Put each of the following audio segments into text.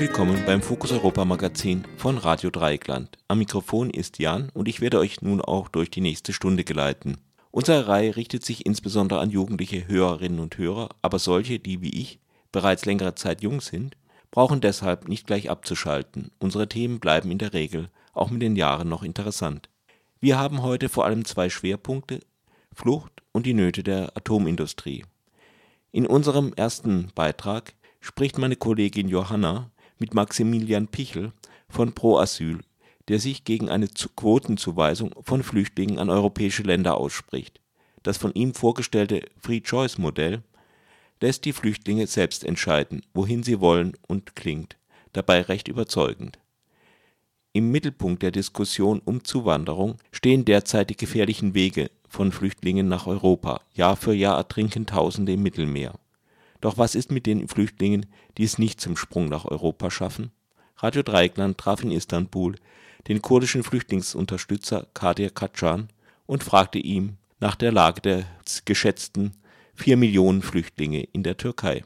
Willkommen beim Fokus Europa Magazin von Radio Dreieckland. Am Mikrofon ist Jan und ich werde euch nun auch durch die nächste Stunde geleiten. Unsere Reihe richtet sich insbesondere an jugendliche Hörerinnen und Hörer, aber solche, die wie ich bereits längere Zeit jung sind, brauchen deshalb nicht gleich abzuschalten. Unsere Themen bleiben in der Regel auch mit den Jahren noch interessant. Wir haben heute vor allem zwei Schwerpunkte, Flucht und die Nöte der Atomindustrie. In unserem ersten Beitrag spricht meine Kollegin Johanna mit Maximilian Pichel von Pro Asyl, der sich gegen eine Quotenzuweisung von Flüchtlingen an europäische Länder ausspricht. Das von ihm vorgestellte Free-Choice-Modell lässt die Flüchtlinge selbst entscheiden, wohin sie wollen und klingt dabei recht überzeugend. Im Mittelpunkt der Diskussion um Zuwanderung stehen derzeit die gefährlichen Wege von Flüchtlingen nach Europa. Jahr für Jahr ertrinken Tausende im Mittelmeer. Doch was ist mit den Flüchtlingen, die es nicht zum Sprung nach Europa schaffen? Radio Dreieckland traf in Istanbul den kurdischen Flüchtlingsunterstützer Kadir Kacan und fragte ihn nach der Lage der geschätzten vier Millionen Flüchtlinge in der Türkei.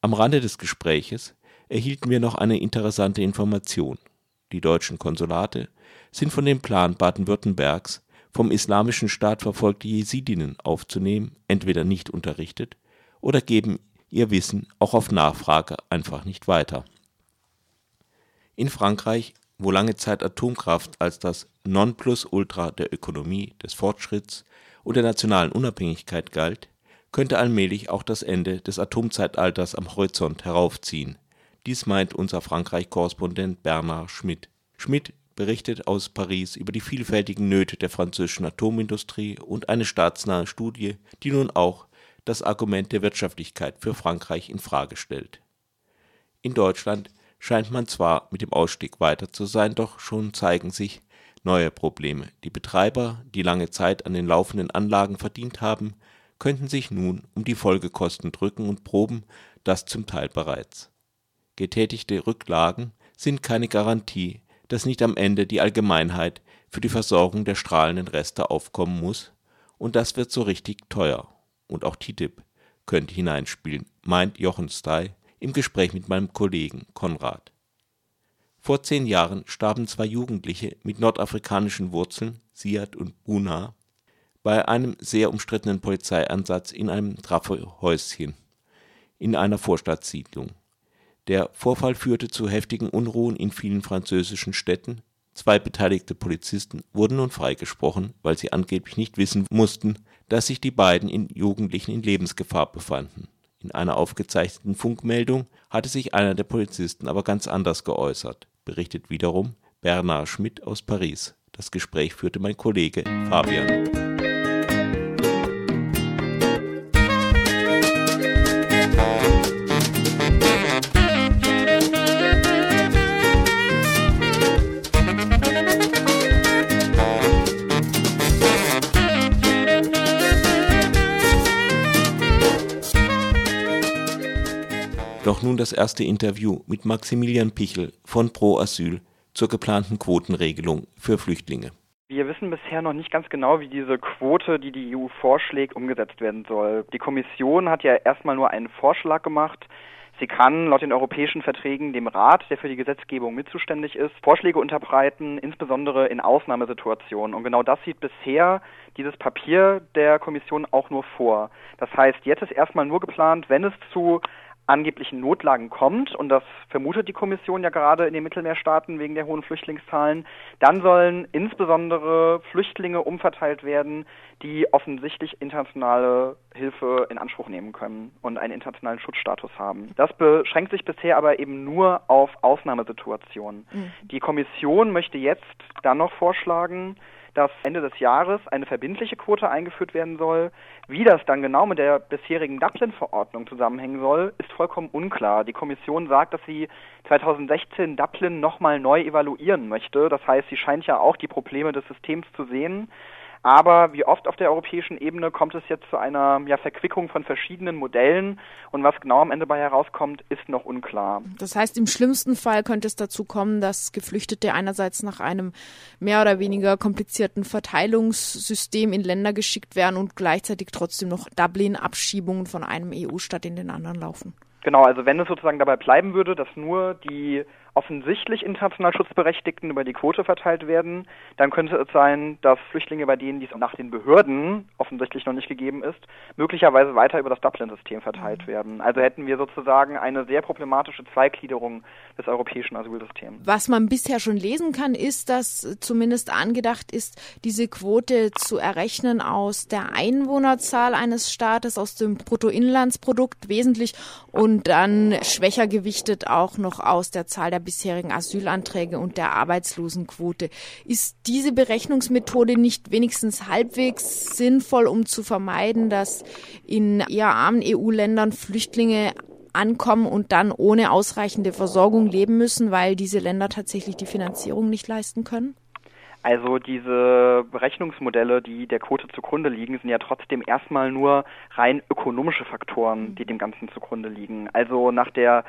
Am Rande des Gespräches erhielten wir noch eine interessante Information. Die deutschen Konsulate sind von dem Plan Baden-Württembergs, vom Islamischen Staat verfolgte Jesidinnen aufzunehmen, entweder nicht unterrichtet oder geben ihr Wissen auch auf Nachfrage einfach nicht weiter. In Frankreich, wo lange Zeit Atomkraft als das Nonplusultra der Ökonomie, des Fortschritts und der nationalen Unabhängigkeit galt, könnte allmählich auch das Ende des Atomzeitalters am Horizont heraufziehen. Dies meint unser Frankreich-Korrespondent Bernard Schmidt. Schmidt berichtet aus Paris über die vielfältigen Nöte der französischen Atomindustrie und eine staatsnahe Studie, die nun auch das Argument der Wirtschaftlichkeit für Frankreich in Frage stellt. In Deutschland scheint man zwar mit dem Ausstieg weiter zu sein, doch schon zeigen sich neue Probleme. Die Betreiber, die lange Zeit an den laufenden Anlagen verdient haben, könnten sich nun um die Folgekosten drücken und proben das zum Teil bereits. Getätigte Rücklagen sind keine Garantie, dass nicht am Ende die Allgemeinheit für die Versorgung der strahlenden Reste aufkommen muss, und das wird so richtig teuer und auch TTIP könnte hineinspielen, meint Jochen Stey im Gespräch mit meinem Kollegen Konrad. Vor zehn Jahren starben zwei Jugendliche mit nordafrikanischen Wurzeln, Siad und Buna, bei einem sehr umstrittenen Polizeieinsatz in einem Trafo-Häuschen in einer Vorstadtsiedlung. Der Vorfall führte zu heftigen Unruhen in vielen französischen Städten. Zwei beteiligte Polizisten wurden nun freigesprochen, weil sie angeblich nicht wissen mussten, dass sich die beiden Jugendlichen in Lebensgefahr befanden. In einer aufgezeichneten Funkmeldung hatte sich einer der Polizisten aber ganz anders geäußert, berichtet wiederum Bernard Schmidt aus Paris. Das Gespräch führte mein Kollege Fabian. Das erste Interview mit Maximilian Pichel von Pro Asyl zur geplanten Quotenregelung für Flüchtlinge. Wir wissen bisher noch nicht ganz genau, wie diese Quote, die die EU vorschlägt, umgesetzt werden soll. Die Kommission hat ja erstmal nur einen Vorschlag gemacht. Sie kann laut den europäischen Verträgen dem Rat, der für die Gesetzgebung mitzuständig ist, Vorschläge unterbreiten, insbesondere in Ausnahmesituationen. Und genau das sieht bisher dieses Papier der Kommission auch nur vor. Das heißt, jetzt ist erstmal nur geplant, wenn es zu angeblichen Notlagen kommt, und das vermutet die Kommission ja gerade in den Mittelmeerstaaten wegen der hohen Flüchtlingszahlen, dann sollen insbesondere Flüchtlinge umverteilt werden, die offensichtlich internationale Hilfe in Anspruch nehmen können und einen internationalen Schutzstatus haben. Das beschränkt sich bisher aber eben nur auf Ausnahmesituationen. Mhm. Die Kommission möchte jetzt dann noch vorschlagen, dass Ende des Jahres eine verbindliche Quote eingeführt werden soll. Wie das dann genau mit der bisherigen Dublin-Verordnung zusammenhängen soll, ist vollkommen unklar. Die Kommission sagt, dass sie 2016 Dublin nochmal neu evaluieren möchte. Das heißt, sie scheint ja auch die Probleme des Systems zu sehen. Aber wie oft auf der europäischen Ebene kommt es jetzt zu einer ja, Verquickung von verschiedenen Modellen und was genau am Ende bei herauskommt, ist noch unklar. Das heißt, im schlimmsten Fall könnte es dazu kommen, dass Geflüchtete einerseits nach einem mehr oder weniger komplizierten Verteilungssystem in Länder geschickt werden und gleichzeitig trotzdem noch Dublin-Abschiebungen von einem EU-Staat in den anderen laufen. Genau, also wenn es sozusagen dabei bleiben würde, dass nur die offensichtlich international Schutzberechtigten über die Quote verteilt werden, dann könnte es sein, dass Flüchtlinge, bei denen dies nach den Behörden offensichtlich noch nicht gegeben ist, möglicherweise weiter über das Dublin-System verteilt mhm. werden. Also hätten wir sozusagen eine sehr problematische Zweigliederung des europäischen Asylsystems. Was man bisher schon lesen kann, ist, dass zumindest angedacht ist, diese Quote zu errechnen aus der Einwohnerzahl eines Staates, aus dem Bruttoinlandsprodukt wesentlich und dann schwächer gewichtet auch noch aus der Zahl der bisherigen Asylanträge und der Arbeitslosenquote. Ist diese Berechnungsmethode nicht wenigstens halbwegs sinnvoll, um zu vermeiden, dass in eher armen EU-Ländern Flüchtlinge ankommen und dann ohne ausreichende Versorgung leben müssen, weil diese Länder tatsächlich die Finanzierung nicht leisten können? Also diese Berechnungsmodelle, die der Quote zugrunde liegen, sind ja trotzdem erstmal nur rein ökonomische Faktoren, die dem Ganzen zugrunde liegen. Also nach der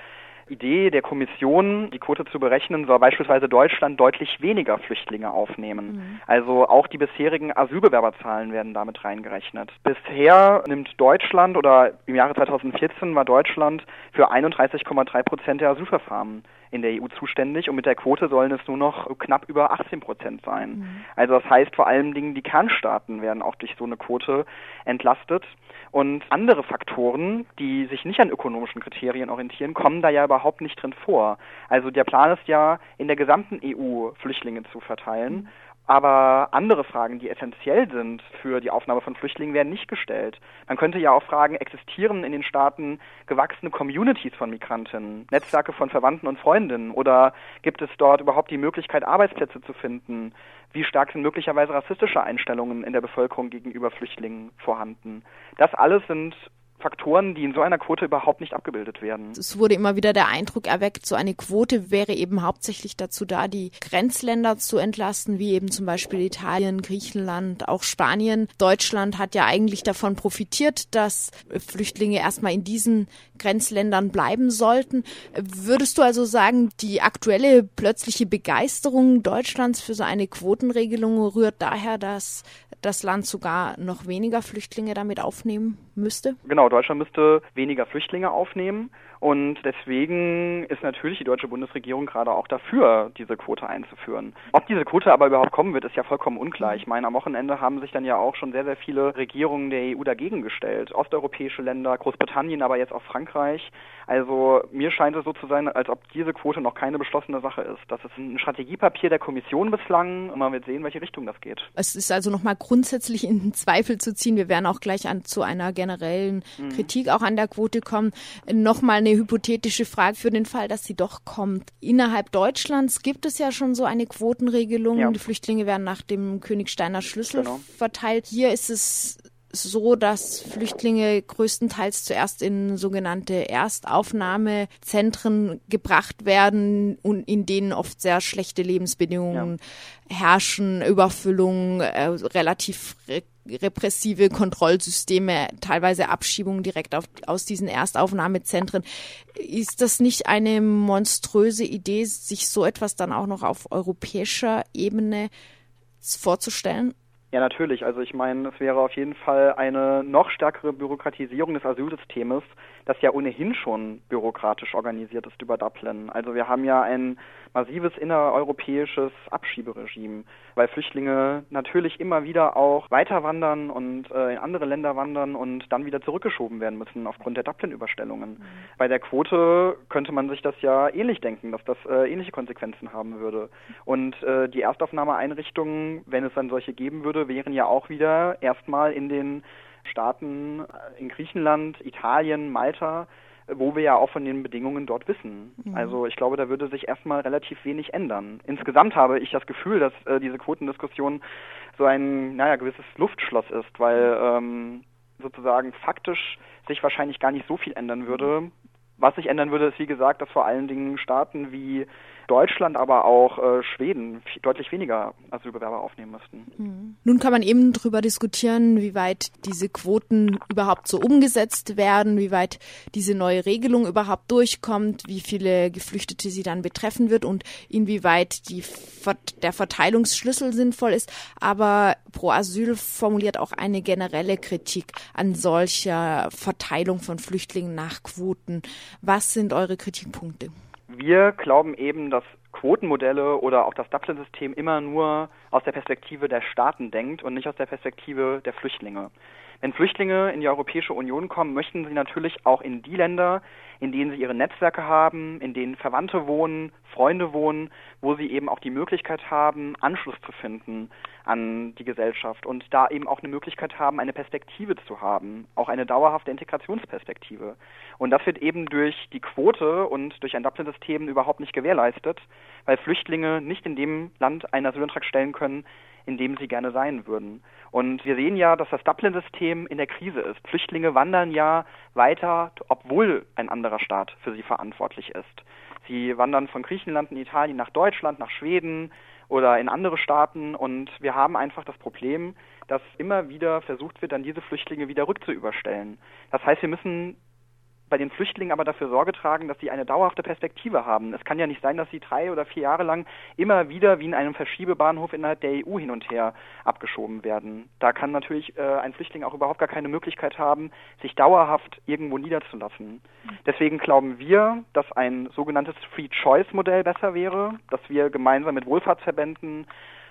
Idee der Kommission, die Quote zu berechnen, soll beispielsweise Deutschland deutlich weniger Flüchtlinge aufnehmen. Mhm. Also auch die bisherigen Asylbewerberzahlen werden damit reingerechnet. Bisher nimmt Deutschland oder im Jahre 2014 war Deutschland für 31,3 Prozent der Asylverfahren in der EU zuständig und mit der Quote sollen es nur noch knapp über 18 Prozent sein. Mhm. Also das heißt vor allen Dingen die Kernstaaten werden auch durch so eine Quote entlastet. Und andere Faktoren, die sich nicht an ökonomischen Kriterien orientieren, kommen da ja überhaupt nicht drin vor. Also der Plan ist ja, in der gesamten EU Flüchtlinge zu verteilen. Mhm. Aber andere Fragen, die essentiell sind für die Aufnahme von Flüchtlingen, werden nicht gestellt. Man könnte ja auch fragen, existieren in den Staaten gewachsene Communities von Migranten, Netzwerke von Verwandten und Freundinnen? Oder gibt es dort überhaupt die Möglichkeit, Arbeitsplätze zu finden? Wie stark sind möglicherweise rassistische Einstellungen in der Bevölkerung gegenüber Flüchtlingen vorhanden? Das alles sind Faktoren, die in so einer Quote überhaupt nicht abgebildet werden. Es wurde immer wieder der Eindruck erweckt, so eine Quote wäre eben hauptsächlich dazu da, die Grenzländer zu entlasten, wie eben zum Beispiel Italien, Griechenland, auch Spanien. Deutschland hat ja eigentlich davon profitiert, dass Flüchtlinge erstmal in diesen Grenzländern bleiben sollten. Würdest du also sagen, die aktuelle plötzliche Begeisterung Deutschlands für so eine Quotenregelung rührt daher, dass das Land sogar noch weniger Flüchtlinge damit aufnehmen müsste? Genau, Deutschland müsste weniger Flüchtlinge aufnehmen. Und deswegen ist natürlich die deutsche Bundesregierung gerade auch dafür, diese Quote einzuführen. Ob diese Quote aber überhaupt kommen wird, ist ja vollkommen unklar. Ich meine, am Wochenende haben sich dann ja auch schon sehr, sehr viele Regierungen der EU dagegen gestellt. Osteuropäische Länder, Großbritannien, aber jetzt auch Frankreich. Also mir scheint es so zu sein, als ob diese Quote noch keine beschlossene Sache ist. Das ist ein Strategiepapier der Kommission bislang man wird sehen, welche Richtung das geht. Es ist also nochmal grundsätzlich in Zweifel zu ziehen. Wir werden auch gleich an, zu einer generellen mhm. Kritik auch an der Quote kommen. Nochmal eine eine hypothetische Frage für den Fall, dass sie doch kommt. Innerhalb Deutschlands gibt es ja schon so eine Quotenregelung. Ja. Die Flüchtlinge werden nach dem Königsteiner Schlüssel genau. verteilt. Hier ist es so, dass Flüchtlinge größtenteils zuerst in sogenannte Erstaufnahmezentren gebracht werden und in denen oft sehr schlechte Lebensbedingungen ja. herrschen, Überfüllung, äh, relativ repressive Kontrollsysteme, teilweise Abschiebungen direkt auf, aus diesen Erstaufnahmezentren. Ist das nicht eine monströse Idee, sich so etwas dann auch noch auf europäischer Ebene vorzustellen? Ja, natürlich. Also ich meine, es wäre auf jeden Fall eine noch stärkere Bürokratisierung des Asylsystems, das ja ohnehin schon bürokratisch organisiert ist über Dublin. Also wir haben ja ein massives innereuropäisches Abschieberegime, weil Flüchtlinge natürlich immer wieder auch weiter wandern und äh, in andere Länder wandern und dann wieder zurückgeschoben werden müssen aufgrund der Dublin-Überstellungen. Mhm. Bei der Quote könnte man sich das ja ähnlich denken, dass das äh, ähnliche Konsequenzen haben würde. Und äh, die Erstaufnahmeeinrichtungen, wenn es dann solche geben würde, wären ja auch wieder erstmal in den Staaten äh, in Griechenland, Italien, Malta, wo wir ja auch von den Bedingungen dort wissen. Mhm. Also ich glaube, da würde sich erstmal relativ wenig ändern. Insgesamt habe ich das Gefühl, dass äh, diese Quotendiskussion so ein, naja, gewisses Luftschloss ist, weil ähm, sozusagen faktisch sich wahrscheinlich gar nicht so viel ändern würde. Was sich ändern würde, ist wie gesagt, dass vor allen Dingen Staaten wie Deutschland, aber auch äh, Schweden deutlich weniger Asylbewerber aufnehmen müssten. Nun kann man eben darüber diskutieren, wie weit diese Quoten überhaupt so umgesetzt werden, wie weit diese neue Regelung überhaupt durchkommt, wie viele Geflüchtete sie dann betreffen wird und inwieweit die, der Verteilungsschlüssel sinnvoll ist. Aber Pro Asyl formuliert auch eine generelle Kritik an solcher Verteilung von Flüchtlingen nach Quoten. Was sind eure Kritikpunkte? Wir glauben eben, dass Quotenmodelle oder auch das Dublin-System immer nur aus der Perspektive der Staaten denkt und nicht aus der Perspektive der Flüchtlinge. Wenn Flüchtlinge in die Europäische Union kommen, möchten sie natürlich auch in die Länder, in denen sie ihre Netzwerke haben, in denen Verwandte wohnen, Freunde wohnen, wo sie eben auch die Möglichkeit haben, Anschluss zu finden an die Gesellschaft und da eben auch eine Möglichkeit haben, eine Perspektive zu haben, auch eine dauerhafte Integrationsperspektive. Und das wird eben durch die Quote und durch ein Dublin-System überhaupt nicht gewährleistet, weil Flüchtlinge nicht in dem Land einen Asylantrag stellen können, in dem sie gerne sein würden. Und wir sehen ja, dass das Dublin-System in der Krise ist. Flüchtlinge wandern ja weiter, obwohl ein anderer Staat für sie verantwortlich ist. Sie wandern von Griechenland in Italien nach Deutschland, nach Schweden oder in andere Staaten und wir haben einfach das Problem, dass immer wieder versucht wird, dann diese Flüchtlinge wieder rückzuüberstellen. Das heißt, wir müssen bei den Flüchtlingen aber dafür Sorge tragen, dass sie eine dauerhafte Perspektive haben. Es kann ja nicht sein, dass sie drei oder vier Jahre lang immer wieder wie in einem Verschiebebahnhof innerhalb der EU hin und her abgeschoben werden. Da kann natürlich äh, ein Flüchtling auch überhaupt gar keine Möglichkeit haben, sich dauerhaft irgendwo niederzulassen. Deswegen glauben wir, dass ein sogenanntes Free-Choice-Modell besser wäre, dass wir gemeinsam mit Wohlfahrtsverbänden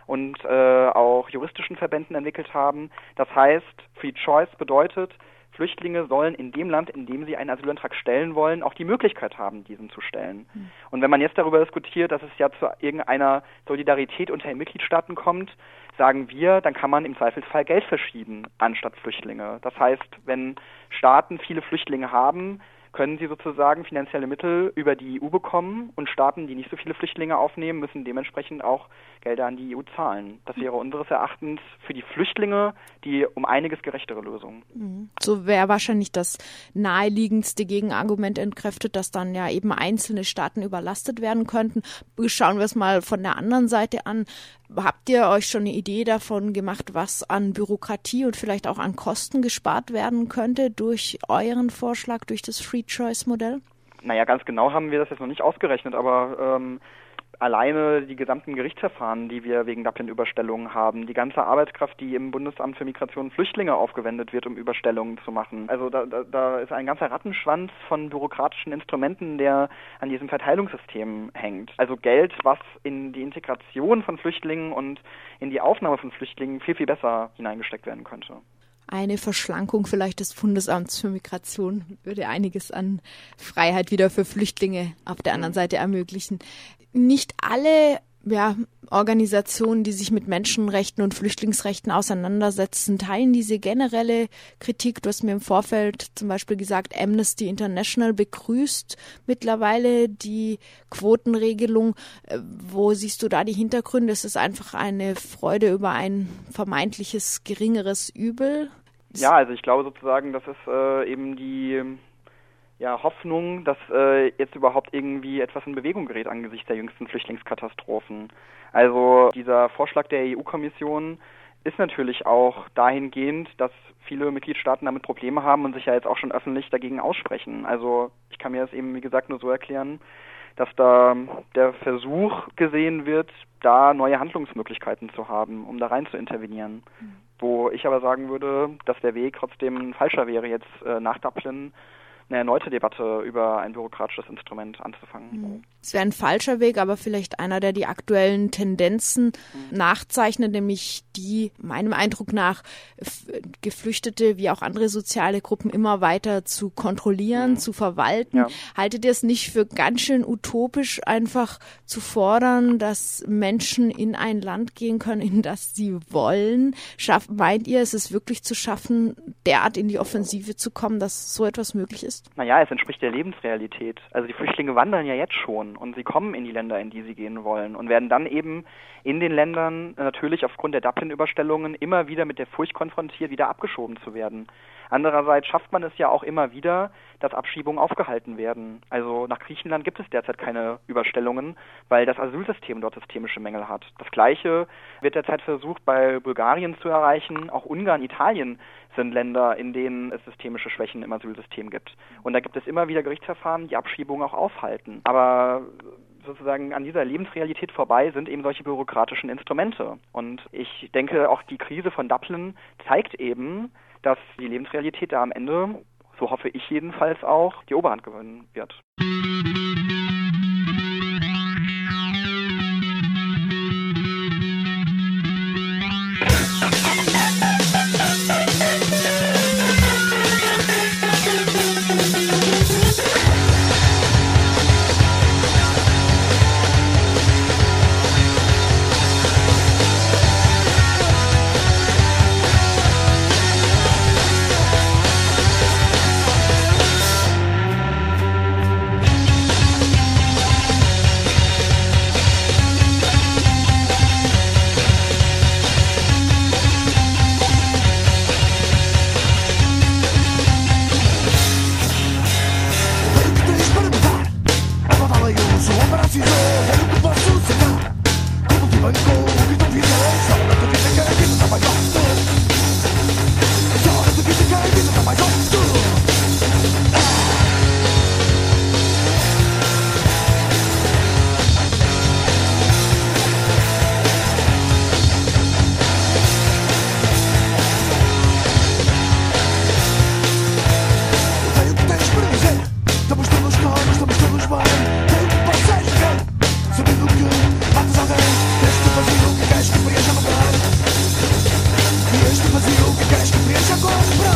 und äh, auch juristischen Verbänden entwickelt haben. Das heißt, Free Choice bedeutet, Flüchtlinge sollen in dem Land, in dem sie einen Asylantrag stellen wollen, auch die Möglichkeit haben, diesen zu stellen. Mhm. Und wenn man jetzt darüber diskutiert, dass es ja zu irgendeiner Solidarität unter den Mitgliedstaaten kommt, sagen wir, dann kann man im Zweifelsfall Geld verschieben anstatt Flüchtlinge. Das heißt, wenn Staaten viele Flüchtlinge haben, können sie sozusagen finanzielle Mittel über die EU bekommen und Staaten, die nicht so viele Flüchtlinge aufnehmen, müssen dementsprechend auch Gelder an die EU zahlen. Das wäre unseres Erachtens für die Flüchtlinge die um einiges gerechtere Lösung. Mhm. So wäre wahrscheinlich das naheliegendste Gegenargument entkräftet, dass dann ja eben einzelne Staaten überlastet werden könnten. Schauen wir es mal von der anderen Seite an. Habt ihr euch schon eine Idee davon gemacht, was an Bürokratie und vielleicht auch an Kosten gespart werden könnte durch euren Vorschlag, durch das Free Choice Modell? Naja, ganz genau haben wir das jetzt noch nicht ausgerechnet, aber ähm, alleine die gesamten Gerichtsverfahren, die wir wegen Dublin-Überstellungen haben, die ganze Arbeitskraft, die im Bundesamt für Migration und Flüchtlinge aufgewendet wird, um Überstellungen zu machen. Also da, da, da ist ein ganzer Rattenschwanz von bürokratischen Instrumenten, der an diesem Verteilungssystem hängt. Also Geld, was in die Integration von Flüchtlingen und in die Aufnahme von Flüchtlingen viel, viel besser hineingesteckt werden könnte eine Verschlankung vielleicht des Bundesamts für Migration würde einiges an Freiheit wieder für Flüchtlinge auf der anderen Seite ermöglichen nicht alle ja, Organisationen, die sich mit Menschenrechten und Flüchtlingsrechten auseinandersetzen, teilen diese generelle Kritik. Du hast mir im Vorfeld zum Beispiel gesagt, Amnesty International begrüßt mittlerweile die Quotenregelung. Äh, wo siehst du da die Hintergründe? Ist es einfach eine Freude über ein vermeintliches geringeres Übel? Ja, also ich glaube sozusagen, dass es äh, eben die ja, Hoffnung, dass äh, jetzt überhaupt irgendwie etwas in Bewegung gerät angesichts der jüngsten Flüchtlingskatastrophen. Also dieser Vorschlag der EU-Kommission ist natürlich auch dahingehend, dass viele Mitgliedstaaten damit Probleme haben und sich ja jetzt auch schon öffentlich dagegen aussprechen. Also ich kann mir das eben, wie gesagt, nur so erklären, dass da der Versuch gesehen wird, da neue Handlungsmöglichkeiten zu haben, um da rein zu intervenieren. Mhm. Wo ich aber sagen würde, dass der Weg trotzdem falscher wäre, jetzt äh, nach Dublin eine erneute Debatte über ein bürokratisches Instrument anzufangen. Mhm. Es wäre ein falscher Weg, aber vielleicht einer, der die aktuellen Tendenzen mhm. nachzeichnet, nämlich die meinem Eindruck nach Geflüchtete wie auch andere soziale Gruppen immer weiter zu kontrollieren, mhm. zu verwalten. Ja. Haltet ihr es nicht für ganz schön utopisch, einfach zu fordern, dass Menschen in ein Land gehen können, in das sie wollen? Schaff, meint ihr, es ist wirklich zu schaffen, derart in die Offensive zu kommen, dass so etwas möglich ist? Ist? Naja, es entspricht der Lebensrealität. Also die Flüchtlinge wandern ja jetzt schon und sie kommen in die Länder, in die sie gehen wollen und werden dann eben in den Ländern natürlich aufgrund der Dublin-Überstellungen immer wieder mit der Furcht konfrontiert, wieder abgeschoben zu werden. Andererseits schafft man es ja auch immer wieder, dass Abschiebungen aufgehalten werden. Also nach Griechenland gibt es derzeit keine Überstellungen, weil das Asylsystem dort systemische Mängel hat. Das Gleiche wird derzeit versucht, bei Bulgarien zu erreichen. Auch Ungarn, Italien sind Länder, in denen es systemische Schwächen im Asylsystem gibt. Und da gibt es immer wieder Gerichtsverfahren, die Abschiebungen auch aufhalten. Aber sozusagen an dieser Lebensrealität vorbei sind eben solche bürokratischen Instrumente. Und ich denke, auch die Krise von Dublin zeigt eben, dass die Lebensrealität da am Ende, so hoffe ich jedenfalls auch, die Oberhand gewinnen wird. was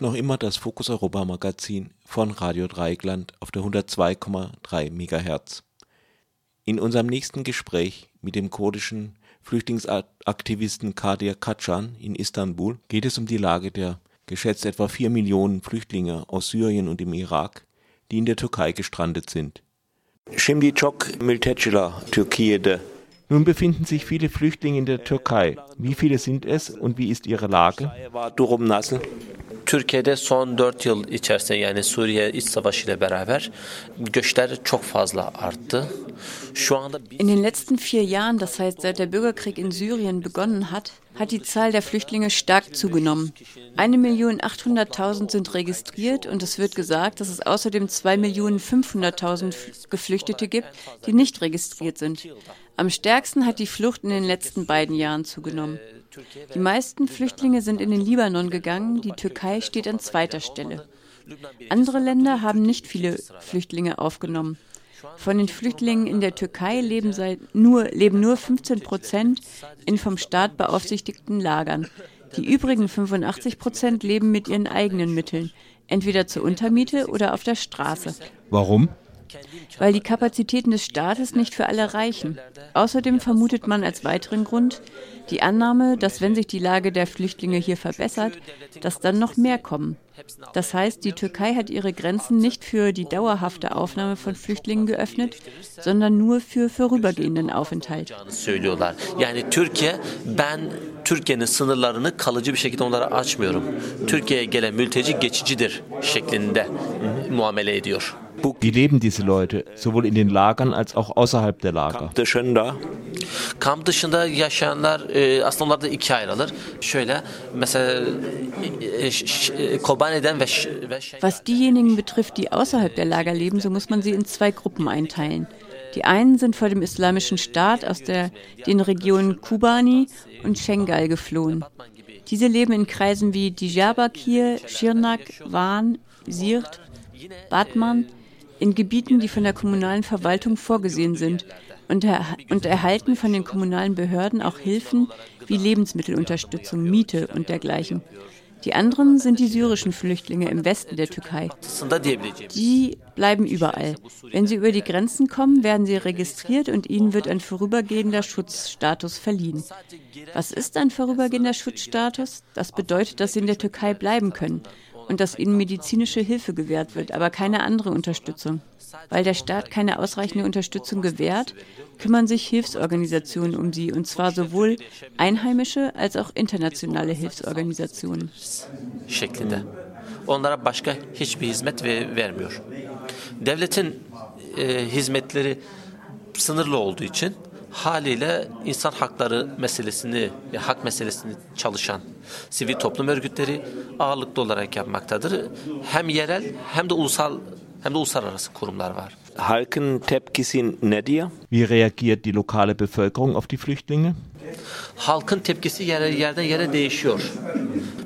noch immer das Fokus Europa Magazin von Radio Dreieckland auf der 102,3 MHz. In unserem nächsten Gespräch mit dem kurdischen Flüchtlingsaktivisten Kadir Kacan in Istanbul geht es um die Lage der geschätzt etwa 4 Millionen Flüchtlinge aus Syrien und dem Irak, die in der Türkei gestrandet sind. Şimdi çok mülteciler Türkiye'de. Nun befinden sich viele Flüchtlinge in der Türkei. Wie viele sind es und wie ist ihre Lage? Durum nasıl? Türkiye'de son 4 yıl içerisinde yani Suriye iç savaşı ile beraber göçler çok fazla arttı. Şu anda In den letzten vier Jahren, das heißt seit der Bürgerkrieg in Syrien begonnen hat, hat die Zahl der Flüchtlinge stark zugenommen. Eine Million 800.000 sind registriert und es wird gesagt, dass es außerdem zwei Millionen 500.000 Geflüchtete gibt, die nicht registriert sind. Am stärksten hat die Flucht in den letzten beiden Jahren zugenommen. Die meisten Flüchtlinge sind in den Libanon gegangen, die Türkei steht an zweiter Stelle. Andere Länder haben nicht viele Flüchtlinge aufgenommen. Von den Flüchtlingen in der Türkei leben, seit nur, leben nur 15 Prozent in vom Staat beaufsichtigten Lagern. Die übrigen 85 Prozent leben mit ihren eigenen Mitteln, entweder zur Untermiete oder auf der Straße. Warum? Weil die Kapazitäten des Staates nicht für alle reichen. Außerdem vermutet man als weiteren Grund die Annahme, dass wenn sich die Lage der Flüchtlinge hier verbessert, dass dann noch mehr kommen. Das heißt, die Türkei hat ihre Grenzen nicht für die dauerhafte Aufnahme von Flüchtlingen geöffnet, sondern nur für vorübergehenden Aufenthalt. Yani Türkiye ben Türkiye'nin sınırlarını kalıcı bir şekilde onlara açmıyorum. Türkiye'ye gelen mülteci geçicidir şeklinde muamele ediyor. Wie leben diese Leute, sowohl in den Lagern als auch außerhalb der Lager? Kamp dışında yaşayanlar e, aslında onlar da ikiye ayrılır. Şöyle mesela e, e, Kobane'den ve, ve Was diejenigen betrifft, die außerhalb der Lager leben, so muss man sie in zwei Gruppen einteilen. Die einen sind vor dem islamischen Staat aus der, den Regionen Kubani und Schengal geflohen. Diese leben in Kreisen wie Diyarbakir, Şırnak, Van, Siirt, Batman, in Gebieten, die von der kommunalen Verwaltung vorgesehen sind und, er, und erhalten von den kommunalen Behörden auch Hilfen wie Lebensmittelunterstützung, Miete und dergleichen. Die anderen sind die syrischen Flüchtlinge im Westen der Türkei. Die bleiben überall. Wenn sie über die Grenzen kommen, werden sie registriert und ihnen wird ein vorübergehender Schutzstatus verliehen. Was ist ein vorübergehender Schutzstatus? Das bedeutet, dass sie in der Türkei bleiben können und dass ihnen medizinische Hilfe gewährt wird, aber keine andere Unterstützung. Weil der Staat keine ausreichende Unterstützung gewährt, kümmern sich Hilfsorganisationen um sie, und zwar sowohl einheimische als auch internationale Hilfsorganisationen. şeklinde. Onlara başka hiçbir hizmet ve- vermiyor. Devletin e, hizmetleri sınırlı olduğu için haliyle insan hakları meselesini hak meselesini çalışan sivil toplum örgütleri ağırlıklı olarak yapmaktadır. Hem yerel hem de ulusal hem de uluslararası kurumlar var. Halkın tepkisi nedir? Wie reagiert die lokale Bevölkerung auf die Flüchtlinge? Halkın tepkisi yer, yerden yere değişiyor.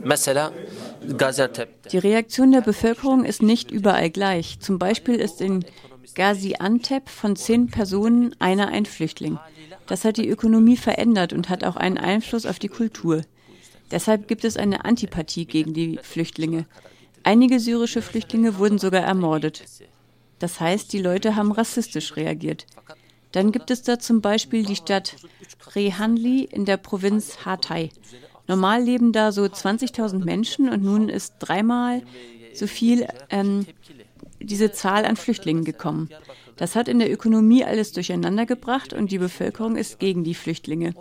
Mesela Gaziantep Die Reaktion der Bevölkerung ist nicht überall gleich. Zum Beispiel ist in Gaziantep von zehn Personen einer ein Flüchtling. Das hat die Ökonomie verändert und hat auch einen Einfluss auf die Kultur. Deshalb gibt es eine Antipathie gegen die Flüchtlinge. Einige syrische Flüchtlinge wurden sogar ermordet. Das heißt, die Leute haben rassistisch reagiert. Dann gibt es da zum Beispiel die Stadt Rehanli in der Provinz Hatay. Normal leben da so 20.000 Menschen und nun ist dreimal so viel ähm, diese Zahl an Flüchtlingen gekommen. Das hat in der Ökonomie alles durcheinander gebracht und die Bevölkerung ist gegen die Flüchtlinge.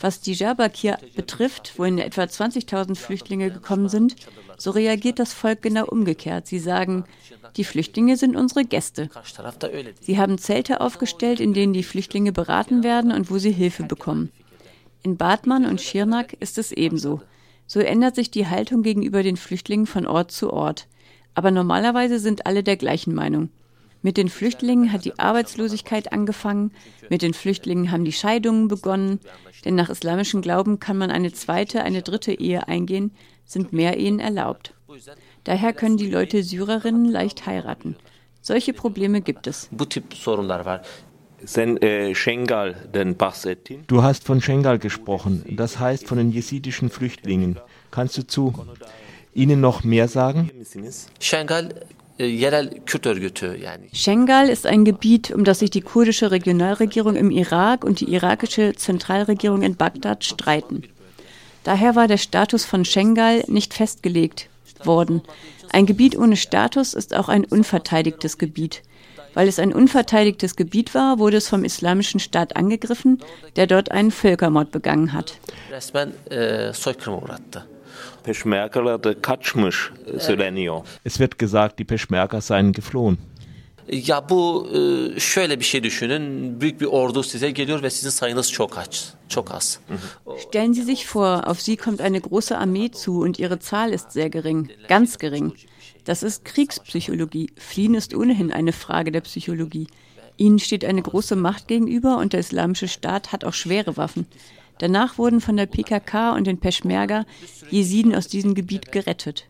Was die Diyarbakir betrifft, wo in etwa 20.000 Flüchtlinge gekommen sind, so reagiert das Volk genau umgekehrt. Sie sagen, die Flüchtlinge sind unsere Gäste. Sie haben Zelte aufgestellt, in denen die Flüchtlinge beraten werden und wo sie Hilfe bekommen. In Batman und Schirnak ist es ebenso. So ändert sich die Haltung gegenüber den Flüchtlingen von Ort zu Ort. Aber normalerweise sind alle der gleichen Meinung. Mit den Flüchtlingen hat die Arbeitslosigkeit angefangen, mit den Flüchtlingen haben die Scheidungen begonnen, denn nach islamischem Glauben kann man eine zweite, eine dritte Ehe eingehen, sind mehr Ehen erlaubt. Daher können die Leute Syrerinnen leicht heiraten. Solche Probleme gibt es. Bahsettin. Du hast von Schengal gesprochen, das heißt von den jesidischen Flüchtlingen. Kannst du zu ihnen noch mehr sagen? Schengal ist ein Gebiet, um das sich die kurdische Regionalregierung im Irak und die irakische Zentralregierung in Bagdad streiten. Daher war der Status von Schengal nicht festgelegt worden. Ein Gebiet ohne Status ist auch ein unverteidigtes Gebiet. Weil es ein unverteidigtes Gebiet war, wurde es vom Islamischen Staat angegriffen, der dort einen Völkermord begangen hat. Resmen e, soykırıma uğrattı. Peşmergalar da kaçmış e, söyleniyor. Es wird gesagt, die Peschmerga seien geflohen. Ya bu e, şöyle bir şey düşünün. Büyük bir ordu size geliyor ve sizin sayınız çok aç, çok az. Stellen Sie sich vor, auf Sie kommt eine große Armee zu und Ihre Zahl ist sehr gering, ganz gering. Das ist Kriegspsychologie. Fliehen ist ohnehin eine Frage der Psychologie. Ihnen steht eine große Macht gegenüber und der islamische Staat hat auch schwere Waffen. Danach wurden von der PKK und den Peschmerga Jesiden aus diesem Gebiet gerettet.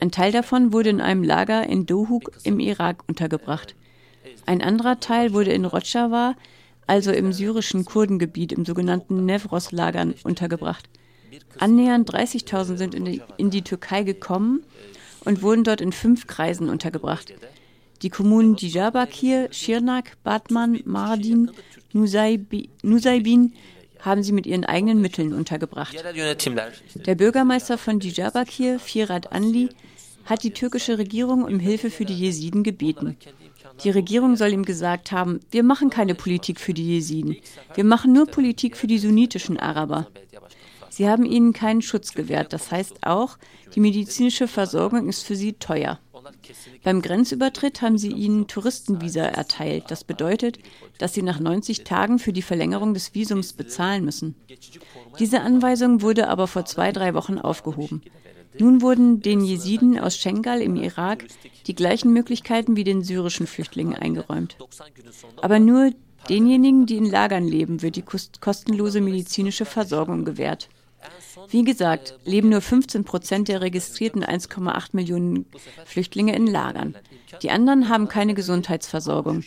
Ein Teil davon wurde in einem Lager in Dohuk im Irak untergebracht. Ein anderer Teil wurde in Rojava, also im syrischen Kurdengebiet im sogenannten Nevros-Lagern, untergebracht. Annähernd 30.000 sind in die, in die Türkei gekommen und wurden dort in fünf Kreisen untergebracht. Die Kommunen Diyarbakir, Schirnak, Batman, Mardin, Nusaybin haben sie mit ihren eigenen Mitteln untergebracht. Der Bürgermeister von Diyarbakir, Firat Anli, hat die türkische Regierung um Hilfe für die Jesiden gebeten. Die Regierung soll ihm gesagt haben, wir machen keine Politik für die Jesiden, wir machen nur Politik für die sunnitischen Araber. Sie haben ihnen keinen Schutz gewährt, das heißt auch, die medizinische Versorgung ist für sie teuer. Beim Grenzübertritt haben sie ihnen Touristenvisa erteilt. Das bedeutet, dass sie nach 90 Tagen für die Verlängerung des Visums bezahlen müssen. Diese Anweisung wurde aber vor zwei, drei Wochen aufgehoben. Nun wurden den Jesiden aus Schengal im Irak die gleichen Möglichkeiten wie den syrischen Flüchtlingen eingeräumt. Aber nur denjenigen, die in Lagern leben, wird die kostenlose medizinische Versorgung gewährt. Wie gesagt, leben nur 15 Prozent der registrierten 1,8 Millionen Flüchtlinge in Lagern. Die anderen haben keine Gesundheitsversorgung.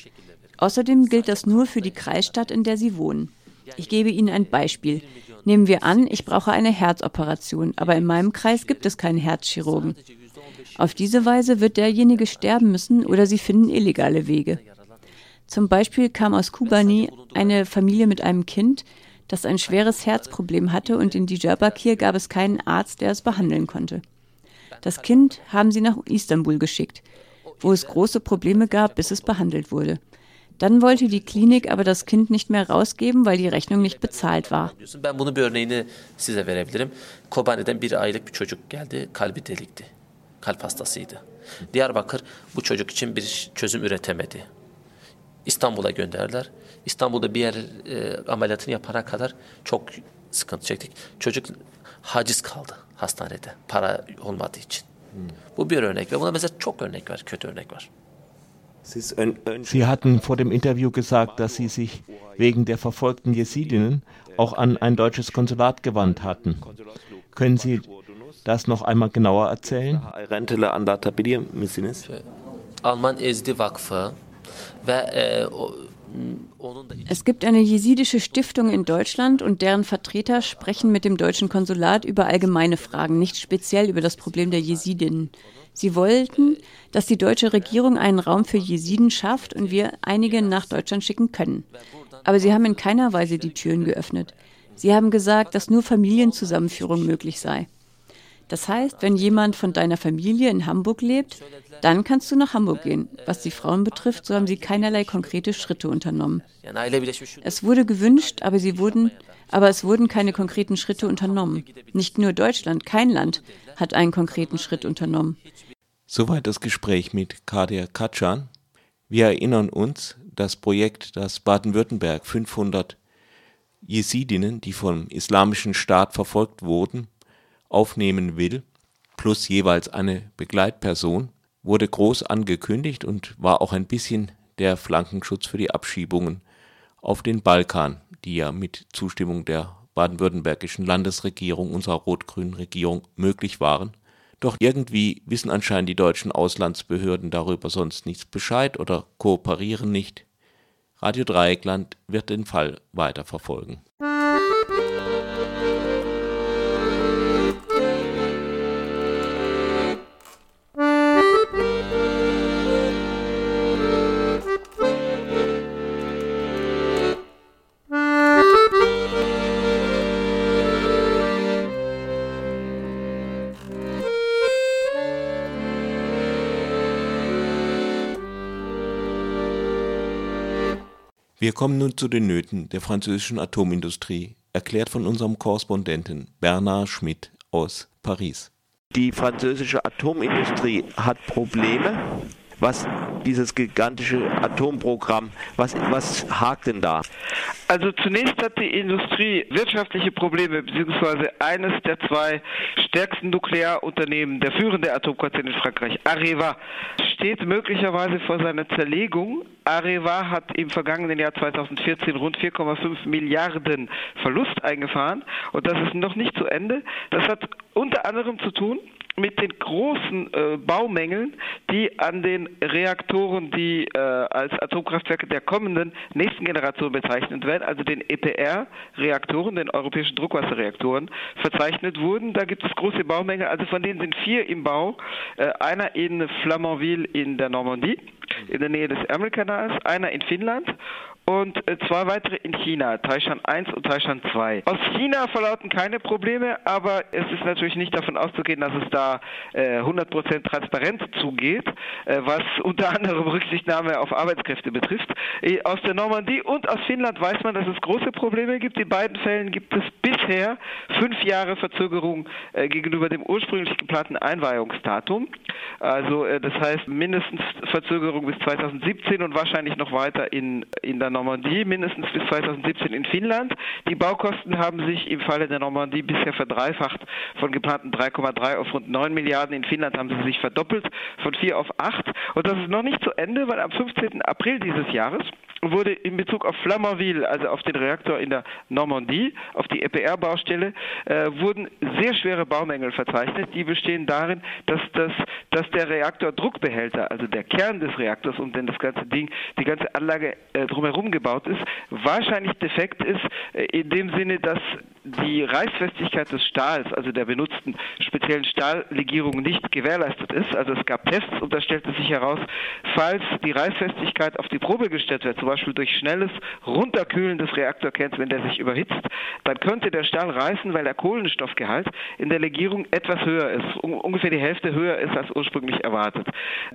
Außerdem gilt das nur für die Kreisstadt, in der sie wohnen. Ich gebe Ihnen ein Beispiel. Nehmen wir an, ich brauche eine Herzoperation, aber in meinem Kreis gibt es keinen Herzchirurgen. Auf diese Weise wird derjenige sterben müssen oder sie finden illegale Wege. Zum Beispiel kam aus Kubani eine Familie mit einem Kind, das ein schweres Herzproblem hatte und in Diyarbakir gab es keinen Arzt, der es behandeln konnte. Das Kind haben sie nach Istanbul geschickt, wo es große Probleme gab, bis es behandelt wurde. Dann wollte die Klinik aber das Kind nicht mehr rausgeben, weil die Rechnung nicht bezahlt war. Ben bunun bir örneğini size verebilirim. Kobani'den bir aylık bir çocuk geldi, kalbi delikti. Kalp hastasıydı. Diyarbakır bu çocuk için bir çözüm üretemedi. İstanbul'a gönderdiler. İstanbul'da bir yer e, ameliyatını yapana kadar çok sıkıntı çektik. Çocuk haciz kaldı hastanede para olmadığı için. Hmm. Bu bir örnek ve buna mesela çok örnek var, kötü örnek var. Sie hatten vor dem Interview gesagt, dass Sie sich wegen der verfolgten Jesidinnen auch an ein deutsches Konsulat gewandt hatten. Können Sie das noch einmal genauer erzählen? Alman Ezdi Vakfı ve e, es gibt eine jesidische Stiftung in Deutschland und deren Vertreter sprechen mit dem deutschen Konsulat über allgemeine Fragen, nicht speziell über das Problem der Jesidinnen. Sie wollten, dass die deutsche Regierung einen Raum für Jesiden schafft und wir einige nach Deutschland schicken können. Aber sie haben in keiner Weise die Türen geöffnet. Sie haben gesagt, dass nur Familienzusammenführung möglich sei. Das heißt, wenn jemand von deiner Familie in Hamburg lebt, dann kannst du nach Hamburg gehen. Was die Frauen betrifft, so haben sie keinerlei konkrete Schritte unternommen. Es wurde gewünscht, aber sie wurden, aber es wurden keine konkreten Schritte unternommen. Nicht nur Deutschland, kein Land hat einen konkreten Schritt unternommen. Soweit das Gespräch mit Kadia Katschan. Wir erinnern uns, das Projekt, das Baden-Württemberg 500 Jesidinnen, die vom Islamischen Staat verfolgt wurden, aufnehmen will, plus jeweils eine Begleitperson, wurde groß angekündigt und war auch ein bisschen der Flankenschutz für die Abschiebungen auf den Balkan, die ja mit Zustimmung der baden-württembergischen Landesregierung, unserer rot-grünen Regierung, möglich waren. Doch irgendwie wissen anscheinend die deutschen Auslandsbehörden darüber sonst nichts Bescheid oder kooperieren nicht. Radio Dreieckland wird den Fall weiterverfolgen. Wir kommen nun zu den Nöten der französischen Atomindustrie, erklärt von unserem Korrespondenten Bernard Schmidt aus Paris. Die französische Atomindustrie hat Probleme, was dieses gigantische Atomprogramm? Was, was hakt denn da? Also zunächst hat die Industrie wirtschaftliche Probleme, beziehungsweise eines der zwei stärksten Nuklearunternehmen, der führende Atomkonzern in Frankreich, Areva, steht möglicherweise vor seiner Zerlegung. Areva hat im vergangenen Jahr 2014 rund 4,5 Milliarden Verlust eingefahren und das ist noch nicht zu Ende. Das hat unter anderem zu tun mit den großen äh, Baumängeln, die an den Reaktoren, die äh, als Atomkraftwerke der kommenden nächsten Generation bezeichnet werden, also den EPR-Reaktoren, den europäischen Druckwasserreaktoren, verzeichnet wurden. Da gibt es große Baumängel, also von denen sind vier im Bau. Äh, einer in Flamanville in der Normandie, in der Nähe des Ärmelkanals, einer in Finnland und äh, zwei weitere in China, Taishan 1 und Taishan 2. Aus China verlauten keine Probleme, aber es ist natürlich nicht davon auszugehen, dass es da äh, 100% transparent zugeht, äh, was unter anderem Rücksichtnahme auf Arbeitskräfte betrifft. Äh, aus der Normandie und aus Finnland weiß man, dass es große Probleme gibt. In beiden Fällen gibt es bisher fünf Jahre Verzögerung äh, gegenüber dem ursprünglich geplanten Einweihungsdatum. Also äh, das heißt mindestens Verzögerung bis 2017 und wahrscheinlich noch weiter in, in der Normandie, mindestens bis 2017 in Finnland. Die Baukosten haben sich im Falle der Normandie bisher verdreifacht von geplanten 3,3 auf rund 9 Milliarden. In Finnland haben sie sich verdoppelt von 4 auf 8. Und das ist noch nicht zu Ende, weil am 15. April dieses Jahres wurde in Bezug auf Flamanville, also auf den Reaktor in der Normandie, auf die EPR-Baustelle, äh, wurden sehr schwere Baumängel verzeichnet. Die bestehen darin, dass, das, dass der Reaktordruckbehälter, also der Kern des Reaktors, um den das ganze Ding, die ganze Anlage äh, drumherum gebaut ist, wahrscheinlich defekt ist, äh, in dem Sinne, dass die Reißfestigkeit des Stahls, also der benutzten speziellen Stahllegierung, nicht gewährleistet ist. Also es gab Tests und da stellte sich heraus, falls die Reißfestigkeit auf die Probe gestellt wird, zum Beispiel durch schnelles Runterkühlen des Reaktorkerns, wenn der sich überhitzt, dann könnte der Stahl reißen, weil der Kohlenstoffgehalt in der Legierung etwas höher ist, um, ungefähr die Hälfte höher ist als ursprünglich erwartet.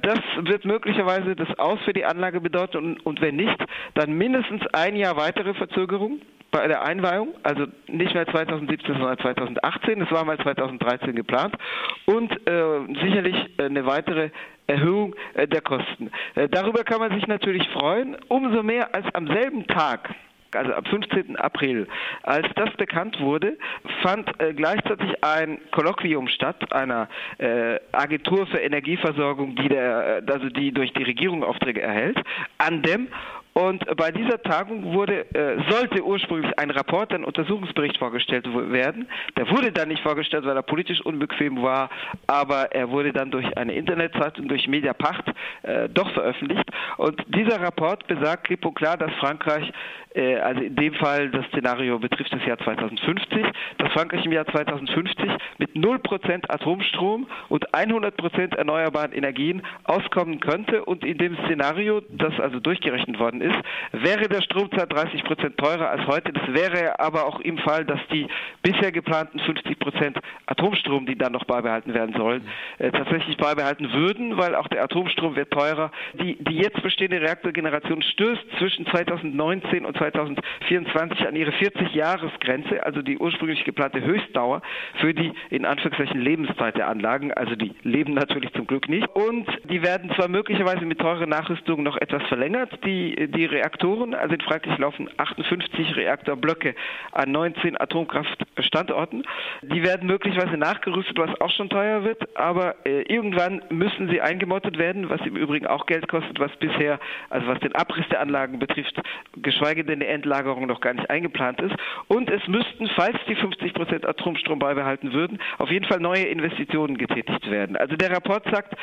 Das wird möglicherweise das Aus für die Anlage bedeuten und, und wenn nicht, dann mindestens ein Jahr weitere Verzögerung bei der Einweihung, also nicht mehr 2017, sondern 2018. Es war mal 2013 geplant und äh, sicherlich eine weitere Erhöhung äh, der Kosten. Äh, darüber kann man sich natürlich freuen, umso mehr als am selben Tag also am 15. April. Als das bekannt wurde, fand äh, gleichzeitig ein Kolloquium statt einer äh, Agentur für Energieversorgung, die der, äh, also die durch die Regierung Aufträge erhält, an dem und bei dieser Tagung wurde, äh, sollte ursprünglich ein Rapport, ein Untersuchungsbericht vorgestellt werden. Der wurde dann nicht vorgestellt, weil er politisch unbequem war, aber er wurde dann durch eine Internetzeitung, durch Mediapacht äh, doch veröffentlicht. Und dieser Rapport besagt klipp und klar, dass Frankreich, äh, also in dem Fall das Szenario betrifft das Jahr 2050, dass Frankreich im Jahr 2050 mit 0% Atomstrom und 100% erneuerbaren Energien auskommen könnte. Und in dem Szenario, das also durchgerechnet worden ist, wäre der Stromzeit 30 Prozent teurer als heute. Das wäre aber auch im Fall, dass die bisher geplanten 50 Prozent Atomstrom, die dann noch beibehalten werden sollen, äh, tatsächlich beibehalten würden, weil auch der Atomstrom wird teurer. Die, die jetzt bestehende Reaktorgeneration stößt zwischen 2019 und 2024 an ihre 40-Jahres-Grenze, also die ursprünglich geplante Höchstdauer für die in Anführungszeichen Lebenszeit der Anlagen. Also die leben natürlich zum Glück nicht. Und die werden zwar möglicherweise mit teuren Nachrüstungen noch etwas verlängert, die, die Reaktoren. Also in Frankreich laufen 58 Reaktorblöcke an 19 Atomkraftstandorten. Die werden möglicherweise nachgerüstet, was auch schon teuer wird, aber äh, irgendwann müssen sie eingemottet werden, was im Übrigen auch Geld kostet, was bisher, also was den Abriss der Anlagen betrifft, geschweige denn die Endlagerung noch gar nicht eingeplant ist. Und es müssten, falls die 50 Prozent Atomstrom beibehalten würden, auf jeden Fall neue Investitionen getätigt werden. Also der Rapport sagt,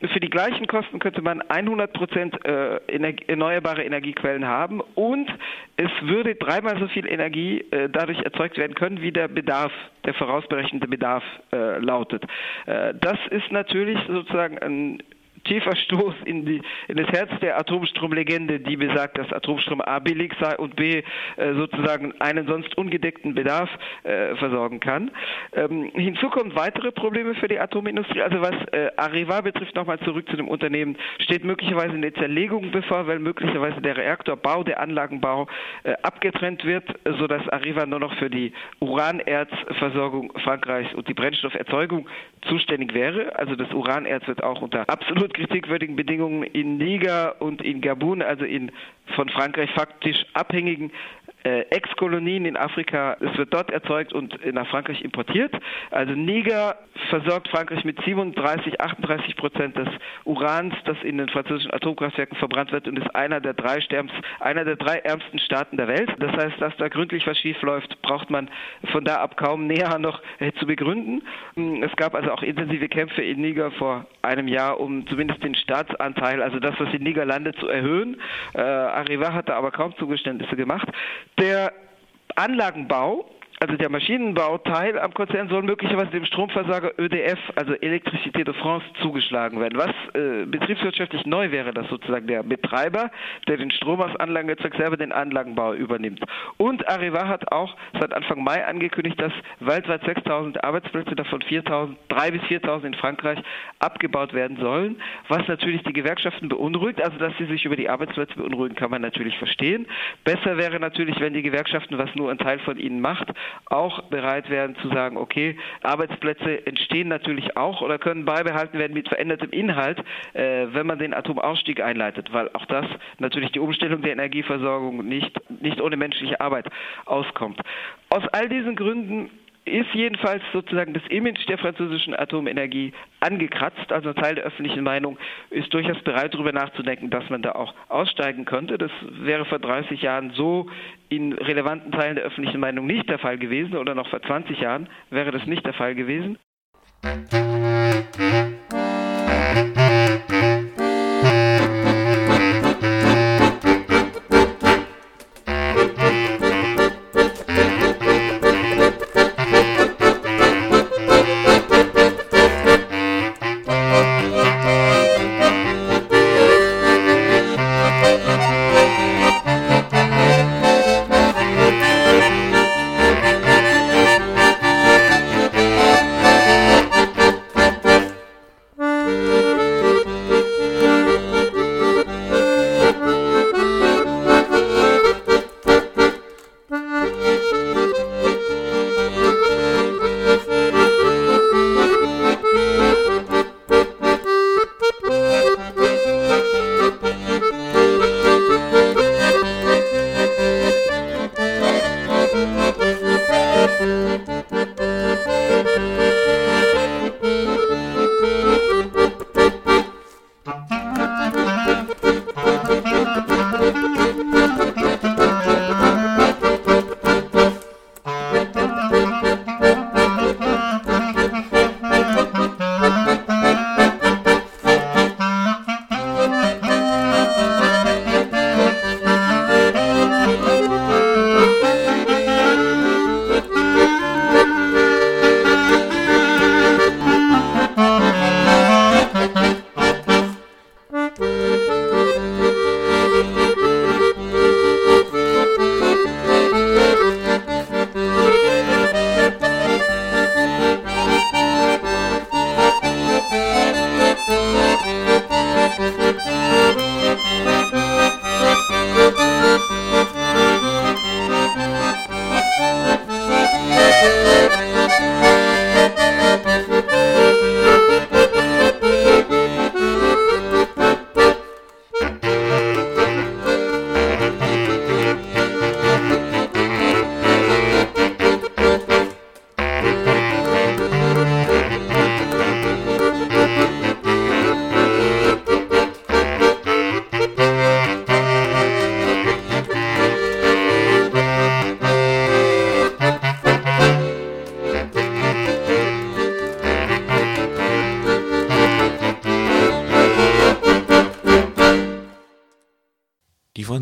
für die gleichen Kosten könnte man 100 Prozent äh, erneuerbare Energiequellen haben und es würde dreimal so viel Energie äh, dadurch erzeugt werden können, wie der Bedarf, der vorausberechnete Bedarf äh, lautet. Äh, das ist natürlich sozusagen ein tiefer Stoß in, die, in das Herz der Atomstromlegende, die besagt, dass Atomstrom A billig sei und B äh, sozusagen einen sonst ungedeckten Bedarf äh, versorgen kann. Ähm, hinzu kommen weitere Probleme für die Atomindustrie. Also was äh, Areva betrifft, nochmal zurück zu dem Unternehmen, steht möglicherweise eine Zerlegung bevor, weil möglicherweise der Reaktorbau, der Anlagenbau äh, abgetrennt wird, sodass Areva nur noch für die Uranerzversorgung Frankreichs und die Brennstofferzeugung zuständig wäre. Also das Uranerz wird auch unter absolut kritikwürdigen Bedingungen in Niger und in Gabun, also in von Frankreich faktisch abhängigen äh, Ex-Kolonien in Afrika. Es wird dort erzeugt und nach Frankreich importiert. Also Niger versorgt Frankreich mit 37, 38 Prozent des Urans, das in den französischen Atomkraftwerken verbrannt wird und ist einer der drei Sterms, einer der drei ärmsten Staaten der Welt. Das heißt, dass da gründlich was schief läuft, braucht man von da ab kaum näher noch äh, zu begründen. Hm, es gab also auch intensive Kämpfe in Niger vor einem Jahr, um zumindest den Staatsanteil, also das, was in Niger landet, zu erhöhen. Äh, Arriva hat da aber kaum Zugeständnisse gemacht. Der Anlagenbau also der Maschinenbauteil am Konzern soll möglicherweise dem Stromversorger ÖDF, also Electricité de France, zugeschlagen werden. Was äh, betriebswirtschaftlich neu wäre, dass sozusagen der Betreiber, der den Strom aus Anlagen erzeugt, selber den Anlagenbau übernimmt. Und Arriva hat auch seit Anfang Mai angekündigt, dass weltweit 6.000 Arbeitsplätze, davon 4.000, 3.000 bis 4.000 in Frankreich, abgebaut werden sollen, was natürlich die Gewerkschaften beunruhigt. Also, dass sie sich über die Arbeitsplätze beunruhigen, kann man natürlich verstehen. Besser wäre natürlich, wenn die Gewerkschaften, was nur ein Teil von ihnen macht, auch bereit werden zu sagen, okay, Arbeitsplätze entstehen natürlich auch oder können beibehalten werden mit verändertem Inhalt, äh, wenn man den Atomausstieg einleitet, weil auch das natürlich die Umstellung der Energieversorgung nicht, nicht ohne menschliche Arbeit auskommt. Aus all diesen Gründen ist jedenfalls sozusagen das Image der französischen Atomenergie angekratzt. Also ein Teil der öffentlichen Meinung ist durchaus bereit, darüber nachzudenken, dass man da auch aussteigen könnte. Das wäre vor 30 Jahren so in relevanten Teilen der öffentlichen Meinung nicht der Fall gewesen oder noch vor 20 Jahren wäre das nicht der Fall gewesen.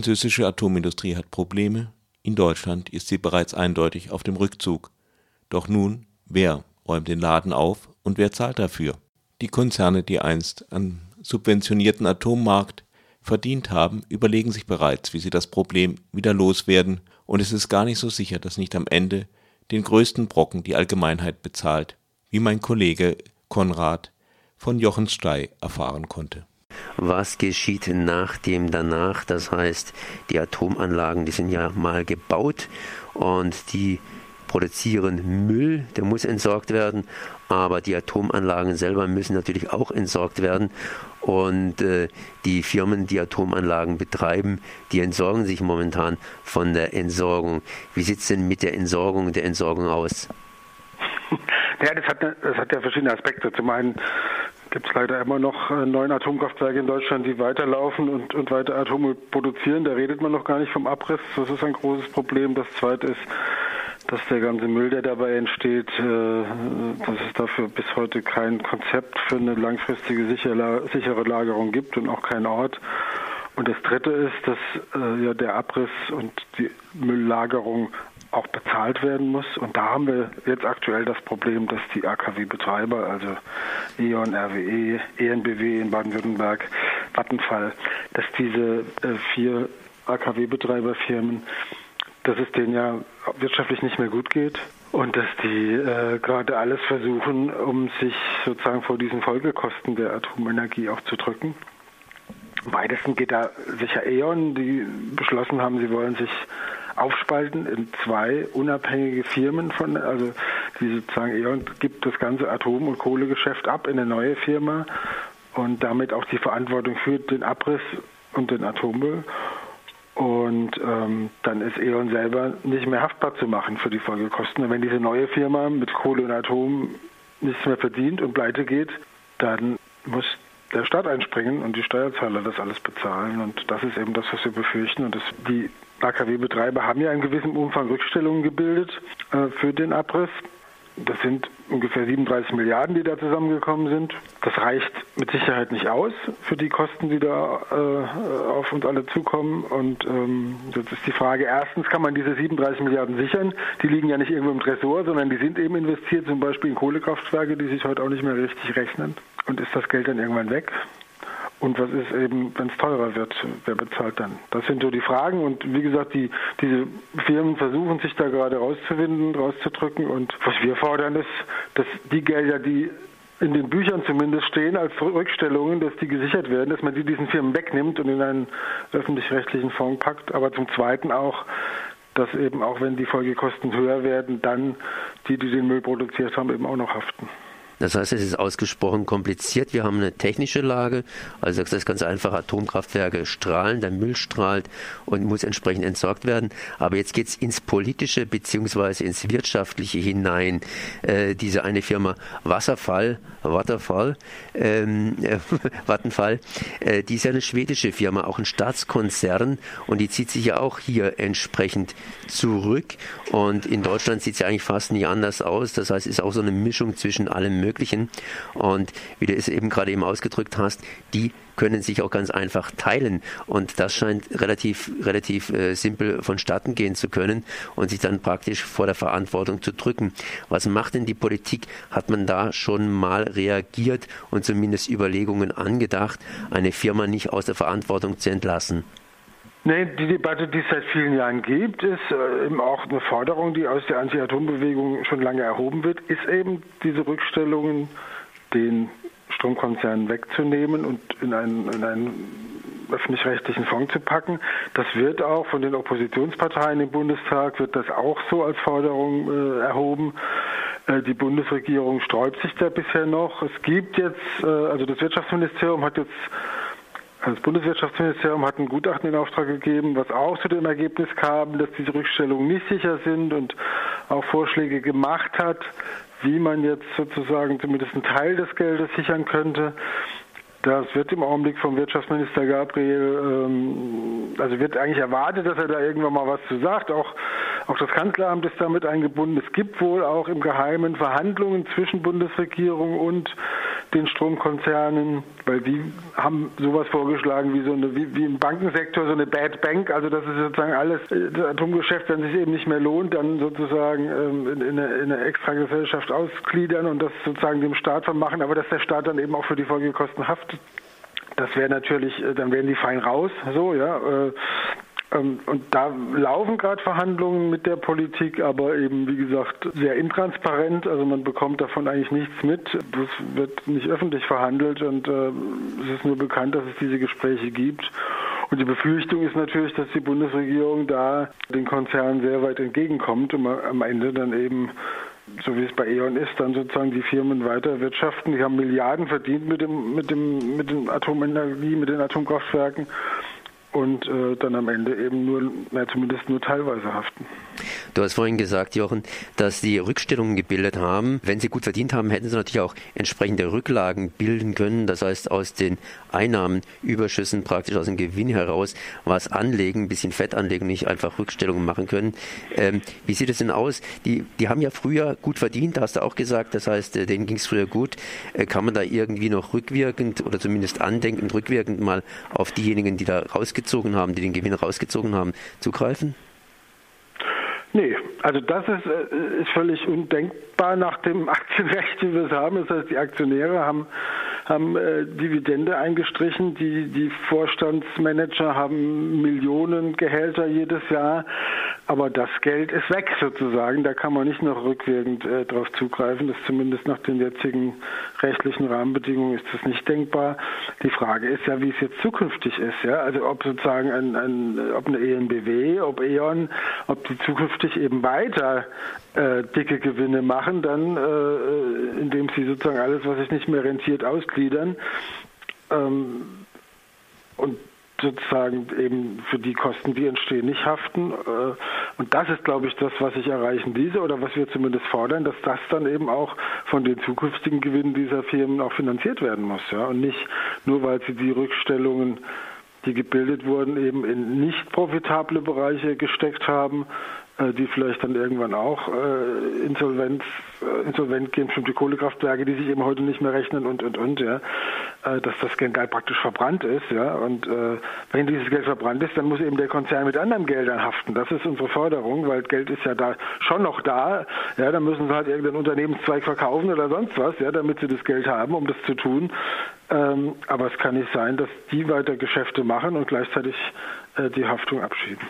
Französische Atomindustrie hat Probleme, in Deutschland ist sie bereits eindeutig auf dem Rückzug. Doch nun, wer räumt den Laden auf und wer zahlt dafür? Die Konzerne, die einst am subventionierten Atommarkt verdient haben, überlegen sich bereits, wie sie das Problem wieder loswerden, und es ist gar nicht so sicher, dass nicht am Ende den größten Brocken die Allgemeinheit bezahlt, wie mein Kollege Konrad von Jochen Stey erfahren konnte was geschieht nach dem danach. Das heißt, die Atomanlagen, die sind ja mal gebaut und die produzieren Müll, der muss entsorgt werden, aber die Atomanlagen selber müssen natürlich auch entsorgt werden. Und äh, die Firmen, die Atomanlagen betreiben, die entsorgen sich momentan von der Entsorgung. Wie sieht es denn mit der Entsorgung der Entsorgung aus? Ja, das hat, das hat ja verschiedene Aspekte. Zum einen gibt es leider immer noch äh, neun Atomkraftwerke in Deutschland, die weiterlaufen und, und weiter Atome produzieren. Da redet man noch gar nicht vom Abriss. Das ist ein großes Problem. Das zweite ist, dass der ganze Müll, der dabei entsteht, äh, dass es dafür bis heute kein Konzept für eine langfristige sichere Lagerung gibt und auch kein Ort. Und das Dritte ist, dass äh, ja der Abriss und die Mülllagerung auch bezahlt werden muss. Und da haben wir jetzt aktuell das Problem, dass die AKW-Betreiber, also E.ON, RWE, ENBW in Baden-Württemberg, Vattenfall, dass diese äh, vier AKW-Betreiberfirmen, dass es denen ja wirtschaftlich nicht mehr gut geht und dass die äh, gerade alles versuchen, um sich sozusagen vor diesen Folgekosten der Atomenergie auch zu drücken. Weitesten geht da sicher E.ON, die beschlossen haben, sie wollen sich aufspalten in zwei unabhängige Firmen von, also die sozusagen E.ON gibt das ganze Atom- und Kohlegeschäft ab in eine neue Firma und damit auch die Verantwortung für den Abriss und den Atommüll. Und ähm, dann ist E.ON selber nicht mehr haftbar zu machen für die Folgekosten. Und wenn diese neue Firma mit Kohle und Atom nichts mehr verdient und pleite geht, dann muss der Staat einspringen und die Steuerzahler das alles bezahlen. Und das ist eben das, was wir befürchten. Und das, die AKW-Betreiber haben ja in gewissem Umfang Rückstellungen gebildet äh, für den Abriss. Das sind ungefähr 37 Milliarden, die da zusammengekommen sind. Das reicht mit Sicherheit nicht aus für die Kosten, die da äh, auf uns alle zukommen. Und ähm, ist die Frage, erstens kann man diese 37 Milliarden sichern. Die liegen ja nicht irgendwo im Tresor, sondern die sind eben investiert, zum Beispiel in Kohlekraftwerke, die sich heute auch nicht mehr richtig rechnen. Und ist das Geld dann irgendwann weg? Und was ist eben, wenn es teurer wird, wer bezahlt dann? Das sind so die Fragen. Und wie gesagt, die, diese Firmen versuchen sich da gerade rauszuwinden, rauszudrücken. Und was wir fordern ist, dass die Gelder, die in den Büchern zumindest stehen als Rückstellungen, dass die gesichert werden, dass man die diesen Firmen wegnimmt und in einen öffentlich-rechtlichen Fonds packt. Aber zum Zweiten auch, dass eben auch wenn die Folgekosten höher werden, dann die, die den Müll produziert haben, eben auch noch haften. Das heißt, es ist ausgesprochen kompliziert. Wir haben eine technische Lage, also das ist ganz einfach, Atomkraftwerke strahlen, der Müll strahlt und muss entsprechend entsorgt werden. Aber jetzt geht es ins Politische beziehungsweise ins Wirtschaftliche hinein. Äh, diese eine Firma Wasserfall, Waterfall, ähm, äh, Vattenfall, äh, die ist ja eine schwedische Firma, auch ein Staatskonzern und die zieht sich ja auch hier entsprechend zurück. Und in Deutschland sieht es ja eigentlich fast nie anders aus. Das heißt, es ist auch so eine Mischung zwischen allem Möglichen. Möglichen. Und wie du es eben gerade eben ausgedrückt hast, die können sich auch ganz einfach teilen. Und das scheint relativ, relativ äh, simpel vonstatten gehen zu können und sich dann praktisch vor der Verantwortung zu drücken. Was macht denn die Politik? Hat man da schon mal reagiert und zumindest Überlegungen angedacht, eine Firma nicht aus der Verantwortung zu entlassen? Nee, die Debatte, die es seit vielen Jahren gibt, ist äh, eben auch eine Forderung, die aus der Anti-Atom-Bewegung schon lange erhoben wird, ist eben diese Rückstellungen den Stromkonzernen wegzunehmen und in einen, in einen öffentlich-rechtlichen Fonds zu packen. Das wird auch von den Oppositionsparteien im Bundestag, wird das auch so als Forderung äh, erhoben. Äh, die Bundesregierung sträubt sich da bisher noch. Es gibt jetzt, äh, also das Wirtschaftsministerium hat jetzt das Bundeswirtschaftsministerium hat ein Gutachten in Auftrag gegeben, was auch zu dem Ergebnis kam, dass diese Rückstellungen nicht sicher sind und auch Vorschläge gemacht hat, wie man jetzt sozusagen zumindest einen Teil des Geldes sichern könnte. Das wird im Augenblick vom Wirtschaftsminister Gabriel, ähm, also wird eigentlich erwartet, dass er da irgendwann mal was zu sagt. Auch, auch das Kanzleramt ist damit eingebunden. Es gibt wohl auch im Geheimen Verhandlungen zwischen Bundesregierung und den Stromkonzernen, weil die haben sowas vorgeschlagen wie so eine, wie, wie im Bankensektor so eine Bad Bank, also das ist sozusagen alles, das Atomgeschäft, wenn es sich eben nicht mehr lohnt, dann sozusagen ähm, in, in, eine, in eine Extragesellschaft ausgliedern und das sozusagen dem Staat vermachen, aber dass der Staat dann eben auch für die Folgekosten haftet. Das wäre natürlich, äh, dann wären die fein raus, so, ja. Äh, und da laufen gerade Verhandlungen mit der Politik, aber eben, wie gesagt, sehr intransparent. Also man bekommt davon eigentlich nichts mit. Das wird nicht öffentlich verhandelt und äh, es ist nur bekannt, dass es diese Gespräche gibt. Und die Befürchtung ist natürlich, dass die Bundesregierung da den Konzernen sehr weit entgegenkommt und am Ende dann eben so wie es bei E.ON ist, dann sozusagen die Firmen weiter wirtschaften. Die haben Milliarden verdient mit dem, mit dem, mit dem Atomenergie, mit den Atomkraftwerken und äh, dann am Ende eben nur, na, zumindest nur teilweise haften. Du hast vorhin gesagt, Jochen, dass die Rückstellungen gebildet haben. Wenn sie gut verdient haben, hätten sie natürlich auch entsprechende Rücklagen bilden können. Das heißt, aus den Einnahmenüberschüssen, praktisch aus dem Gewinn heraus, was anlegen, ein bisschen Fett anlegen, nicht einfach Rückstellungen machen können. Ähm, wie sieht es denn aus? Die, die haben ja früher gut verdient, hast du auch gesagt. Das heißt, äh, denen ging es früher gut. Äh, kann man da irgendwie noch rückwirkend oder zumindest andenkend rückwirkend mal auf diejenigen, die da rausgezogen haben, die den Gewinn rausgezogen haben, zugreifen? Nee, also das ist, äh, ist völlig undenkbar nach dem Aktienrecht, wie wir es haben. Das heißt, die Aktionäre haben, haben äh, Dividende eingestrichen, die, die Vorstandsmanager haben Millionen Gehälter jedes Jahr, aber das Geld ist weg sozusagen. Da kann man nicht noch rückwirkend äh, darauf zugreifen. Das zumindest nach den jetzigen rechtlichen Rahmenbedingungen ist das nicht denkbar. Die Frage ist ja, wie es jetzt zukünftig ist. Ja? Also ob sozusagen ein, ein, ob eine ENBW, ob E.ON, ob die zukünftig eben weiter äh, dicke Gewinne machen, dann äh, äh indem sie sozusagen alles, was sich nicht mehr rentiert, ausgliedern. Ähm, und sozusagen eben für die Kosten, die entstehen, nicht haften. Äh, und das ist, glaube ich, das, was ich erreichen diese oder was wir zumindest fordern, dass das dann eben auch von den zukünftigen Gewinnen dieser Firmen auch finanziert werden muss. Ja? Und nicht nur, weil sie die Rückstellungen die gebildet wurden, eben in nicht profitable Bereiche gesteckt haben, die vielleicht dann irgendwann auch äh, Insolvenz, äh, insolvent gehen, bestimmte Kohlekraftwerke, die sich eben heute nicht mehr rechnen und und und, ja, äh, dass das Geld praktisch verbrannt ist, ja. Und äh, wenn dieses Geld verbrannt ist, dann muss eben der Konzern mit anderen Geldern haften. Das ist unsere Forderung, weil Geld ist ja da schon noch da, ja, dann müssen sie halt irgendeinen Unternehmenszweig verkaufen oder sonst was, ja, damit sie das Geld haben, um das zu tun. Ähm, aber es kann nicht sein, dass die weiter Geschäfte machen und gleichzeitig äh, die Haftung abschieben.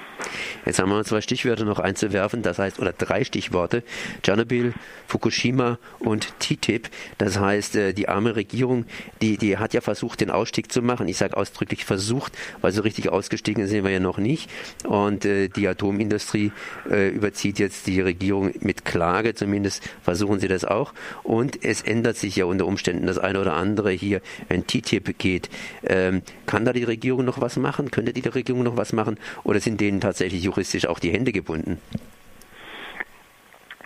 Jetzt haben wir zwei Stichwörter noch einzuwerfen, das heißt, oder drei Stichworte, Tschernobyl, Fukushima und TTIP. Das heißt, äh, die arme Regierung, die, die hat ja versucht, den Ausstieg zu machen. Ich sage ausdrücklich versucht, weil so richtig ausgestiegen sind wir ja noch nicht. Und äh, die Atomindustrie äh, überzieht jetzt die Regierung mit Klage, zumindest versuchen sie das auch. Und es ändert sich ja unter Umständen das eine oder andere hier, wenn TTIP geht. Ähm, kann da die Regierung noch was machen? Könnte die Regierung noch noch was machen oder sind denen tatsächlich juristisch auch die Hände gebunden?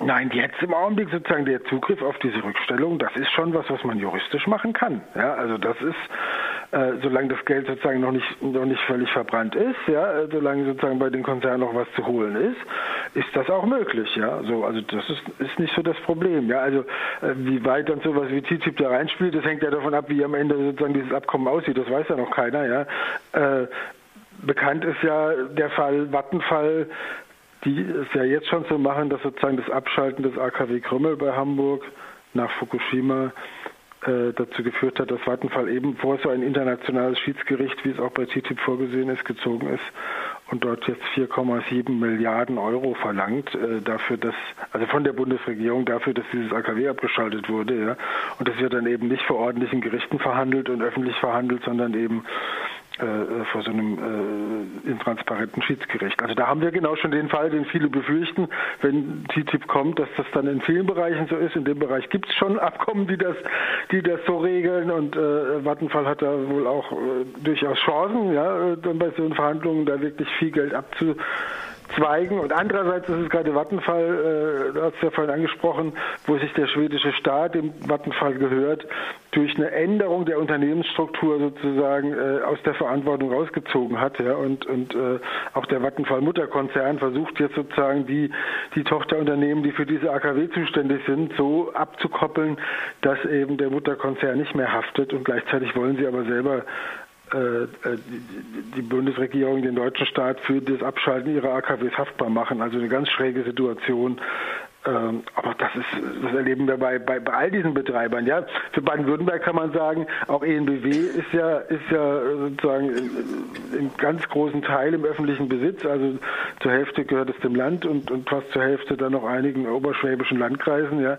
Nein, jetzt im Augenblick sozusagen der Zugriff auf diese Rückstellung, das ist schon was, was man juristisch machen kann. Ja, also das ist, äh, solange das Geld sozusagen noch nicht noch nicht völlig verbrannt ist, ja, äh, solange sozusagen bei den Konzernen noch was zu holen ist, ist das auch möglich. Ja, so also das ist ist nicht so das Problem. Ja, also äh, wie weit dann sowas wie TTIP da reinspielt, das hängt ja davon ab, wie am Ende sozusagen dieses Abkommen aussieht. Das weiß ja noch keiner. Ja. Äh, Bekannt ist ja der Fall Vattenfall, die es ja jetzt schon so machen, dass sozusagen das Abschalten des AKW Krümmel bei Hamburg nach Fukushima äh, dazu geführt hat, dass Vattenfall eben vor so ein internationales Schiedsgericht, wie es auch bei TTIP vorgesehen ist, gezogen ist und dort jetzt 4,7 Milliarden Euro verlangt äh, dafür, dass also von der Bundesregierung dafür, dass dieses AKW abgeschaltet wurde, ja. Und das wird dann eben nicht vor ordentlichen Gerichten verhandelt und öffentlich verhandelt, sondern eben äh, vor so einem äh, intransparenten Schiedsgericht. Also da haben wir genau schon den Fall, den viele befürchten, wenn TTIP kommt, dass das dann in vielen Bereichen so ist. In dem Bereich gibt es schon Abkommen, die das, die das so regeln und äh, Vattenfall hat da wohl auch äh, durchaus Chancen, ja, äh, dann bei so Verhandlungen da wirklich viel Geld abzu Zweigen. Und andererseits ist es gerade Vattenfall, äh, du hast ja vorhin angesprochen, wo sich der schwedische Staat, dem Vattenfall gehört, durch eine Änderung der Unternehmensstruktur sozusagen äh, aus der Verantwortung rausgezogen hat. Ja, und und äh, auch der Vattenfall-Mutterkonzern versucht jetzt sozusagen die, die Tochterunternehmen, die für diese AKW zuständig sind, so abzukoppeln, dass eben der Mutterkonzern nicht mehr haftet. Und gleichzeitig wollen sie aber selber die Bundesregierung den deutschen Staat für das Abschalten ihrer AKWs haftbar machen. Also eine ganz schräge Situation. Ähm, aber das ist, das erleben wir bei, bei, bei all diesen Betreibern. Ja, für Baden-Württemberg kann man sagen, auch ENBW ist ja, ist ja sozusagen im ganz großen Teil im öffentlichen Besitz. Also zur Hälfte gehört es dem Land und, und fast zur Hälfte dann noch einigen oberschwäbischen Landkreisen. Ja,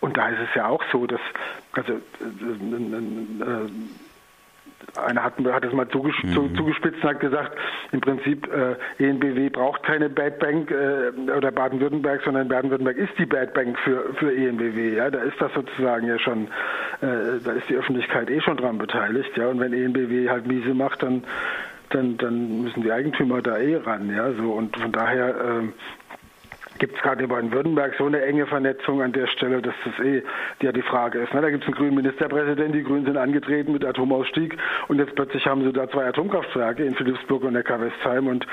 und da ist es ja auch so, dass also äh, äh, einer hat, hat es mal zuges mhm. zugespitzt und hat gesagt, im Prinzip äh, ENBW braucht keine Bad Bank äh, oder Baden-Württemberg, sondern Baden-Württemberg ist die Bad Bank für, für ENBW. Ja, da ist das sozusagen ja schon, äh, da ist die Öffentlichkeit eh schon dran beteiligt. Ja, und wenn ENBW halt miese macht, dann dann, dann müssen die Eigentümer da eh ran, ja, so und von daher äh, gibt es gerade in Baden-Württemberg so eine enge Vernetzung an der Stelle, dass das eh ja die Frage ist. Ne? Da gibt es einen grünen Ministerpräsidenten, die Grünen sind angetreten mit Atomausstieg und jetzt plötzlich haben sie da zwei Atomkraftwerke in Philipsburg und Neckar-Westheim und,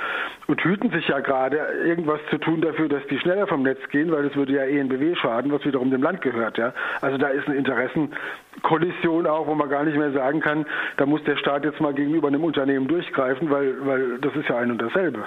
und hüten sich ja gerade, irgendwas zu tun dafür, dass die schneller vom Netz gehen, weil das würde ja ENBW schaden, was wiederum dem Land gehört. Ja? Also da ist eine Interessenkollision auch, wo man gar nicht mehr sagen kann, da muss der Staat jetzt mal gegenüber einem Unternehmen durchgreifen, weil, weil das ist ja ein und dasselbe.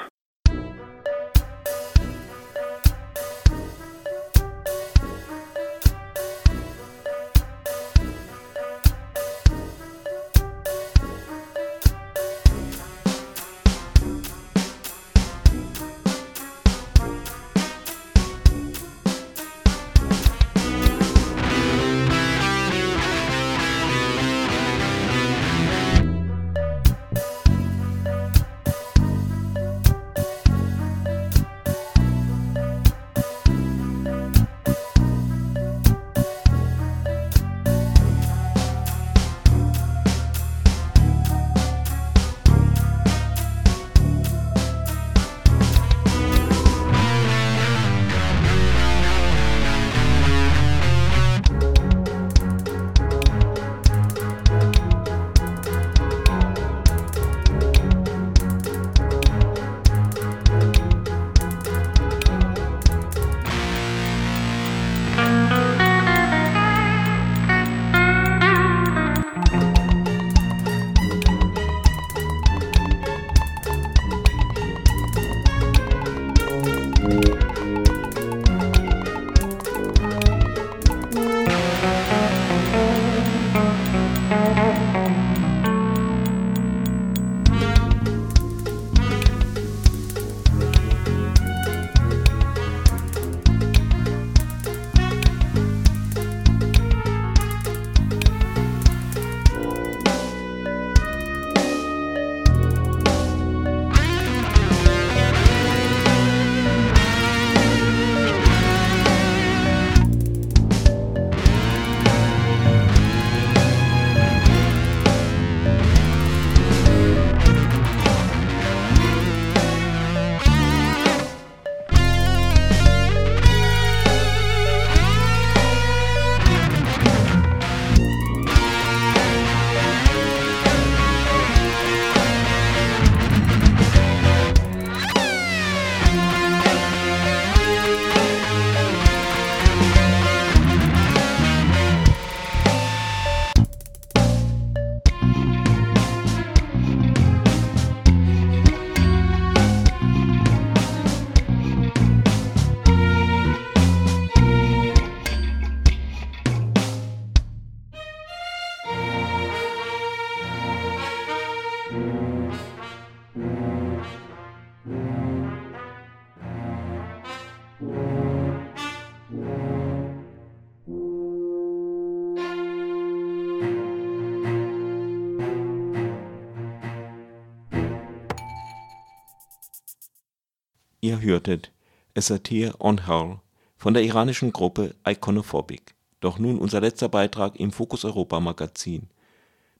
Hörtet A Satire on Hell von der iranischen Gruppe Iconophobic. Doch nun unser letzter Beitrag im Fokus Europa Magazin.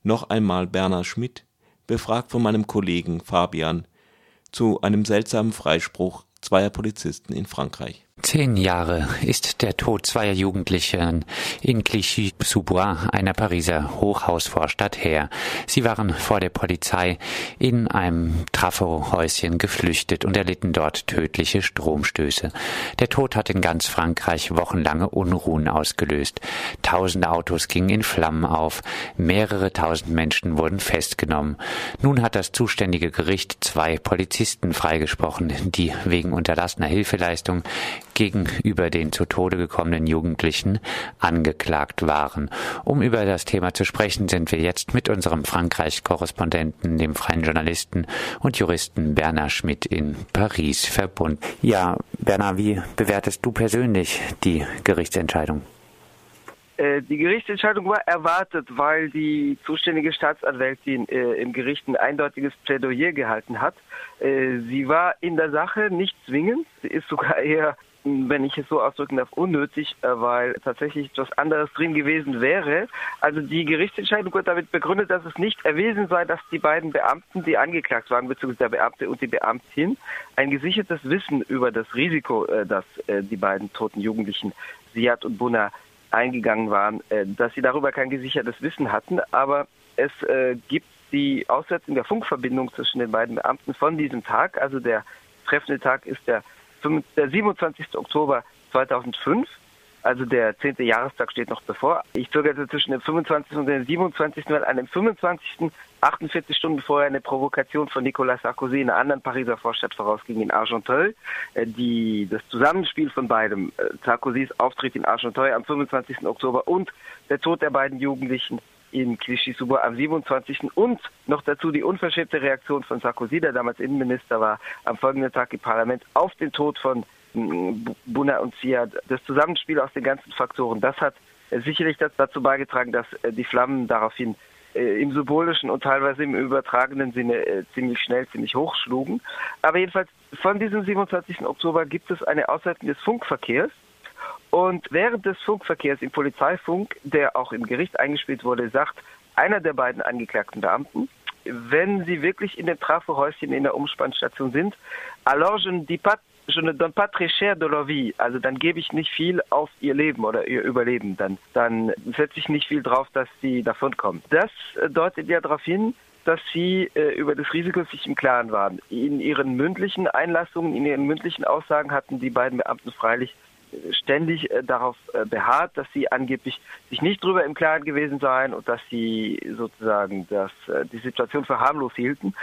Noch einmal Bernhard Schmidt, befragt von meinem Kollegen Fabian zu einem seltsamen Freispruch zweier Polizisten in Frankreich. Zehn Jahre ist der Tod zweier Jugendlichen in Clichy-sous-Bois, einer Pariser Hochhausvorstadt, her. Sie waren vor der Polizei in einem Trafohäuschen geflüchtet und erlitten dort tödliche Stromstöße. Der Tod hat in ganz Frankreich wochenlange Unruhen ausgelöst. Tausende Autos gingen in Flammen auf. Mehrere tausend Menschen wurden festgenommen. Nun hat das zuständige Gericht zwei Polizisten freigesprochen, die wegen unterlassener Hilfeleistung gegenüber den zu Tode gekommenen Jugendlichen angeklagt waren. Um über das Thema zu sprechen, sind wir jetzt mit unserem Frankreich-Korrespondenten, dem freien Journalisten und Juristen Bernard Schmidt in Paris verbunden. Ja, Bernard, wie bewertest du persönlich die Gerichtsentscheidung? Äh, die Gerichtsentscheidung war erwartet, weil die zuständige Staatsanwältin äh, im Gericht ein eindeutiges Plädoyer gehalten hat. Äh, sie war in der Sache nicht zwingend, sie ist sogar eher wenn ich es so ausdrücken darf, unnötig, äh, weil tatsächlich etwas anderes drin gewesen wäre. Also die Gerichtsentscheidung wird damit begründet, dass es nicht erwiesen sei, dass die beiden Beamten, die angeklagt waren, beziehungsweise der Beamte und die Beamtin, ein gesichertes Wissen über das Risiko, äh, das äh, die beiden toten Jugendlichen Siad und Buna eingegangen waren, dass sie darüber kein gesichertes Wissen hatten. Aber es gibt die Aussetzung der Funkverbindung zwischen den beiden Beamten von diesem Tag. Also der treffende Tag ist der der 27. Oktober 2005, also der 10. Jahrestag steht noch bevor. Ich zögerte zwischen dem 25. und dem 27. weil an dem 25. 48 Stunden vorher eine Provokation von Nicolas Sarkozy in einer anderen Pariser Vorstadt vorausging in Argenteuil. Äh, die, das Zusammenspiel von beidem, äh, Sarkozys Auftritt in Argenteuil am 25. Oktober und der Tod der beiden Jugendlichen in Clichy-sous-Bois am 27. und noch dazu die unverschämte Reaktion von Sarkozy, der damals Innenminister war, am folgenden Tag im Parlament auf den Tod von mm, Buna und Siad. Das Zusammenspiel aus den ganzen Faktoren, das hat äh, sicherlich dazu beigetragen, dass äh, die Flammen daraufhin äh, im symbolischen und teilweise im übertragenen Sinne ziemlich schnell, ziemlich hoch schlugen. Aber jedenfalls von diesem 27. Oktober gibt es eine Auswertung des Funkverkehrs und während des Funkverkehrs im Polizeifunk, der auch im Gericht eingespielt wurde, sagt einer der beiden angeklagten Beamten, wenn sie wirklich in dem Trafohäuschen in der Umspannstation sind, alors je ne pas je ne donne pas très cher de leur vie. Also dann gebe ich nicht viel auf ihr Leben oder ihr Überleben. Dann, dann setze ich nicht viel drauf, dass sie davonkommen. Das deutet ja darauf hin, dass sie äh, über das Risiko sich im Klaren waren. In ihren mündlichen Einlassungen, in ihren mündlichen Aussagen hatten die beiden Beamten freilich ständig äh, darauf äh, beharrt, dass sie angeblich sich nicht drüber im Klaren gewesen seien und dass sie sozusagen das, äh, die Situation für harmlos hielten.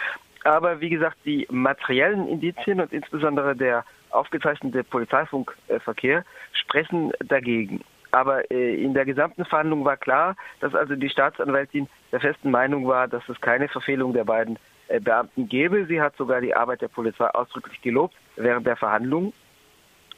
Aber wie gesagt, die materiellen Indizien und insbesondere der aufgezeichnete Polizeifunkverkehr sprechen dagegen. Aber in der gesamten Verhandlung war klar, dass also die Staatsanwältin der festen Meinung war, dass es keine Verfehlung der beiden Beamten gäbe. Sie hat sogar die Arbeit der Polizei ausdrücklich gelobt während der Verhandlungen.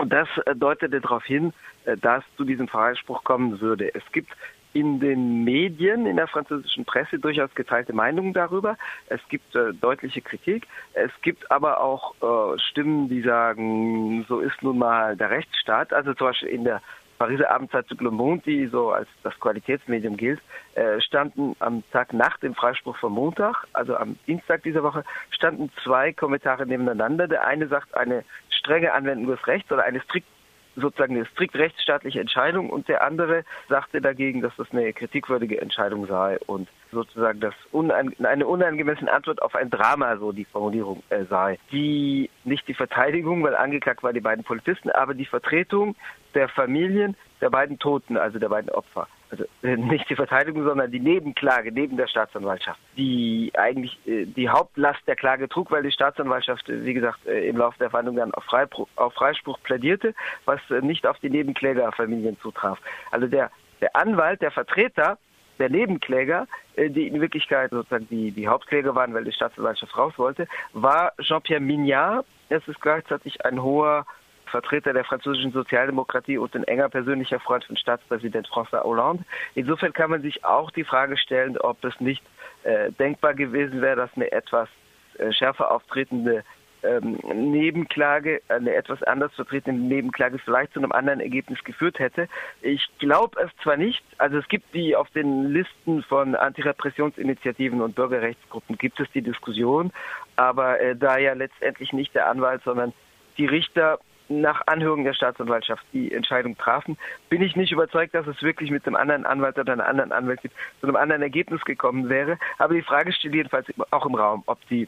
Und das äh, deutete darauf hin, äh, dass zu diesem Freispruch kommen würde. Es gibt in den Medien, in der französischen Presse durchaus geteilte Meinungen darüber. Es gibt äh, deutliche Kritik. Es gibt aber auch äh, Stimmen, die sagen, so ist nun mal der Rechtsstaat. Also zum Beispiel in der Pariser Abendzeitung Le Monde, die so als das Qualitätsmedium gilt, äh, standen am Tag nach dem Freispruch vom Montag, also am Dienstag dieser Woche, standen zwei Kommentare nebeneinander. Der eine sagt, eine strenge Anwendung des Rechts oder eine strikt sozusagen eine strikt rechtsstaatliche Entscheidung und der andere sagte dagegen, dass das eine kritikwürdige Entscheidung sei und sozusagen das unein, eine unangemessene Antwort auf ein Drama, so die Formulierung äh, sei. Die nicht die Verteidigung, weil angeklagt waren die beiden Polizisten, aber die Vertretung der Familien der beiden Toten, also der beiden Opfer also äh, nicht die Verteidigung, sondern die Nebenklage neben der Staatsanwaltschaft, die eigentlich äh, die Hauptlast der Klage trug, weil die Staatsanwaltschaft, äh, wie gesagt, im Laufe der Verhandlung dann auf, Freipro auf Freispruch plädierte, was nicht auf die Nebenklägerfamilien zutraf. Also der, der Anwalt, der Vertreter der Nebenkläger, die in Wirklichkeit sozusagen die, die Hauptkläger waren, weil die Staatsanwaltschaft raus wollte, war Jean-Pierre Mignard. Es ist gleichzeitig ein hoher Vertreter der französischen Sozialdemokratie und ein enger persönlicher Freund von Staatspräsident François Hollande. Insofern kann man sich auch die Frage stellen, ob es nicht äh, denkbar gewesen wäre, dass eine etwas äh, schärfer auftretende ähm, Nebenklage, eine etwas anders vertretene Nebenklage vielleicht zu einem anderen Ergebnis geführt hätte. Ich glaube es zwar nicht, also es gibt die auf den Listen von Antirepressionsinitiativen und Bürgerrechtsgruppen gibt es die Diskussion, aber äh, da ja letztendlich nicht der Anwalt, sondern die Richter nach Anhörung der Staatsanwaltschaft die Entscheidung trafen, bin ich nicht überzeugt, dass es wirklich mit einem anderen Anwalt oder einer anderen Anwältin zu einem anderen Ergebnis gekommen wäre. Aber die Frage steht jedenfalls auch im Raum, ob die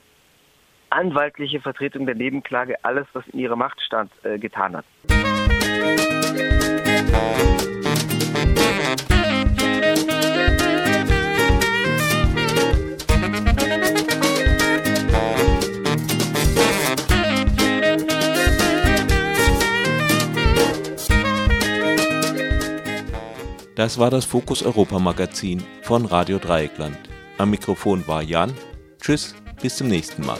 anwaltliche Vertretung der Nebenklage alles, was in ihrer Macht stand, äh, getan hat. Das war das Fokus Europa Magazin von Radio Dreieckland. Am Mikrofon war Jan. Tschüss, bis zum nächsten Mal.